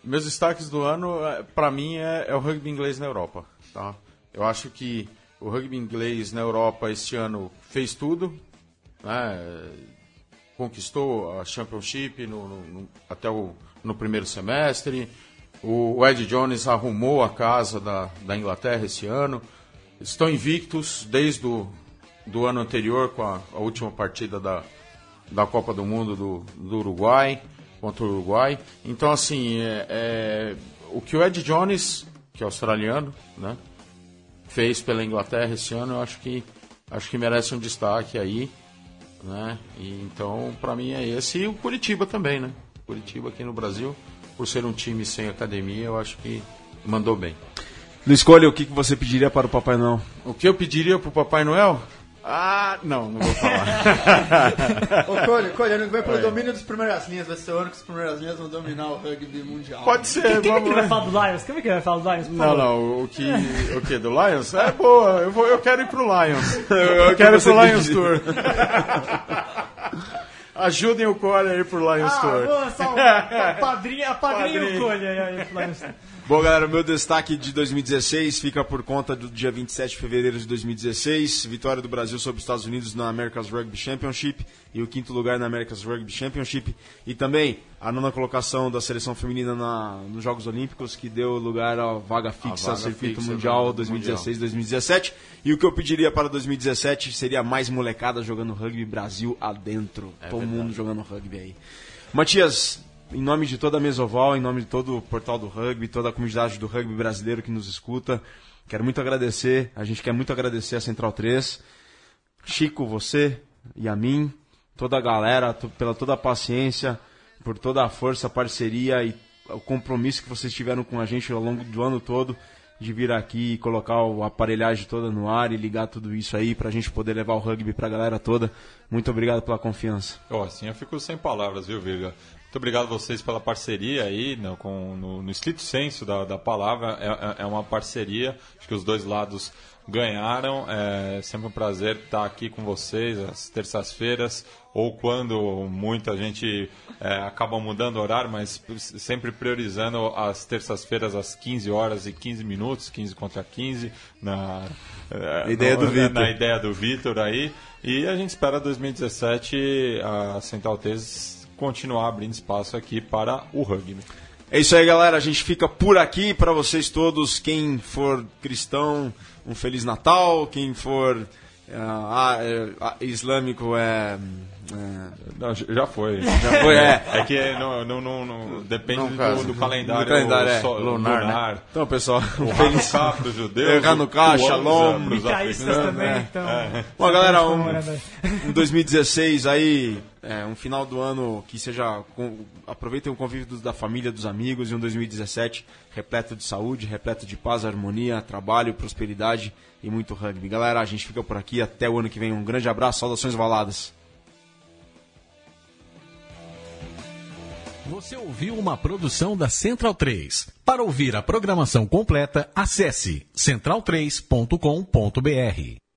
meus destaques do ano, eh, pra mim, é, é o rugby inglês na Europa. Tá? Eu acho que o rugby inglês na Europa este ano fez tudo, né? conquistou a Championship no, no- no- até o no primeiro semestre. O, Ed Jones arrumou a casa da, da Inglaterra esse ano. Estão invictos desde o do ano anterior com a, a última partida da, da Copa do Mundo do, do Uruguai contra o Uruguai. Então assim, é, é, o que o Ed Jones, que é australiano, né, fez pela Inglaterra esse ano, eu acho que acho que merece um destaque aí, né? E então para mim é esse e o Curitiba também, né? Curitiba aqui no Brasil, por ser um time sem academia, eu acho que mandou bem. Luiz Cole, o que você pediria para o Papai Noel? O que eu pediria pro Papai Noel? Ah, não, não vou falar. Ô, Colho, ano que vem pelo domínio das primeiras linhas. Vai ser o ano que as primeiras linhas vão dominar o rugby mundial. Pode ser, Quem é que vamos vai falar do Lions? Quem é que vai falar do Lions? por Não, favor? não, o que, o que do Lions? É boa, eu, vou, eu quero ir pro Lions. Eu quero ir pro Lions pediu. Tour. Ajudem o Core a ir pro Lions Ah, Tour. boa, só a padrinha, a padrinha Padrinho. o Colha aí, aí, Lions. Bom, galera, o meu destaque de 2016 fica por conta do dia 27 de fevereiro de 2016, vitória do Brasil sobre os Estados Unidos na America's Rugby Championship e o quinto lugar na America's Rugby Championship. E também a nona colocação da seleção feminina na- nos Jogos Olímpicos que deu lugar à vaga fixa ao vaga circuito fixa mundial do 2016-2017 e o que eu pediria para 2017 seria mais molecada jogando rugby Brasil adentro, todo mundo jogando rugby aí. Matias, em nome de toda a Mesoval, em nome de todo o portal do rugby, toda a comunidade do rugby brasileiro que nos escuta, quero muito agradecer, a gente quer muito agradecer a Central 3, Chico, você e a mim, toda a galera, pela toda a paciência, por toda a força, parceria e o compromisso que vocês tiveram com a gente ao longo do ano todo de vir aqui e colocar o- a aparelhagem toda no ar e ligar tudo isso aí pra gente poder levar o rugby pra galera toda. Muito obrigado pela confiança. Ó, assim eu fico sem palavras, viu, Virga? Muito obrigado a vocês pela parceria aí, né, com, no, no estrito senso da, da palavra. É, é- é uma parceria, acho que os dois lados ganharam. É sempre um prazer estar aqui com vocês às terças-feiras, ou quando muita gente é, acaba mudando o horário, mas sempre priorizando as terças-feiras às 15 horas e 15 minutos, 15 contra 15, na, é, Ideia do na- Vitor. na ideia do Vitor aí. E a gente espera 2017 a Central 3 continuar abrindo espaço aqui para o rugby. É isso aí, galera. A gente fica por aqui para vocês todos. Quem for cristão, um Feliz Natal. Quem for ah, islâmico, é. é, Não, já foi. já foi, é. É que não, não, não, não- depende Não do, do calendário, Do calendário, é. Lunar, lunar. né? Então, pessoal, O feliz. Para os judeus, Hanukkah, Shalom, Micaístas africanos. também, é. então. Bom, galera, um, aí. um 2016 aí, é, um final do ano que seja. Com, aproveitem o convívio da família, dos amigos, e um 2017 repleto de saúde, repleto de paz, harmonia, trabalho, prosperidade e muito rugby. Galera, a gente fica por aqui. Até o ano que vem. Um grande abraço, saudações valadas. Você ouviu uma produção da Central 3. Para ouvir a programação completa, acesse central3.com.br.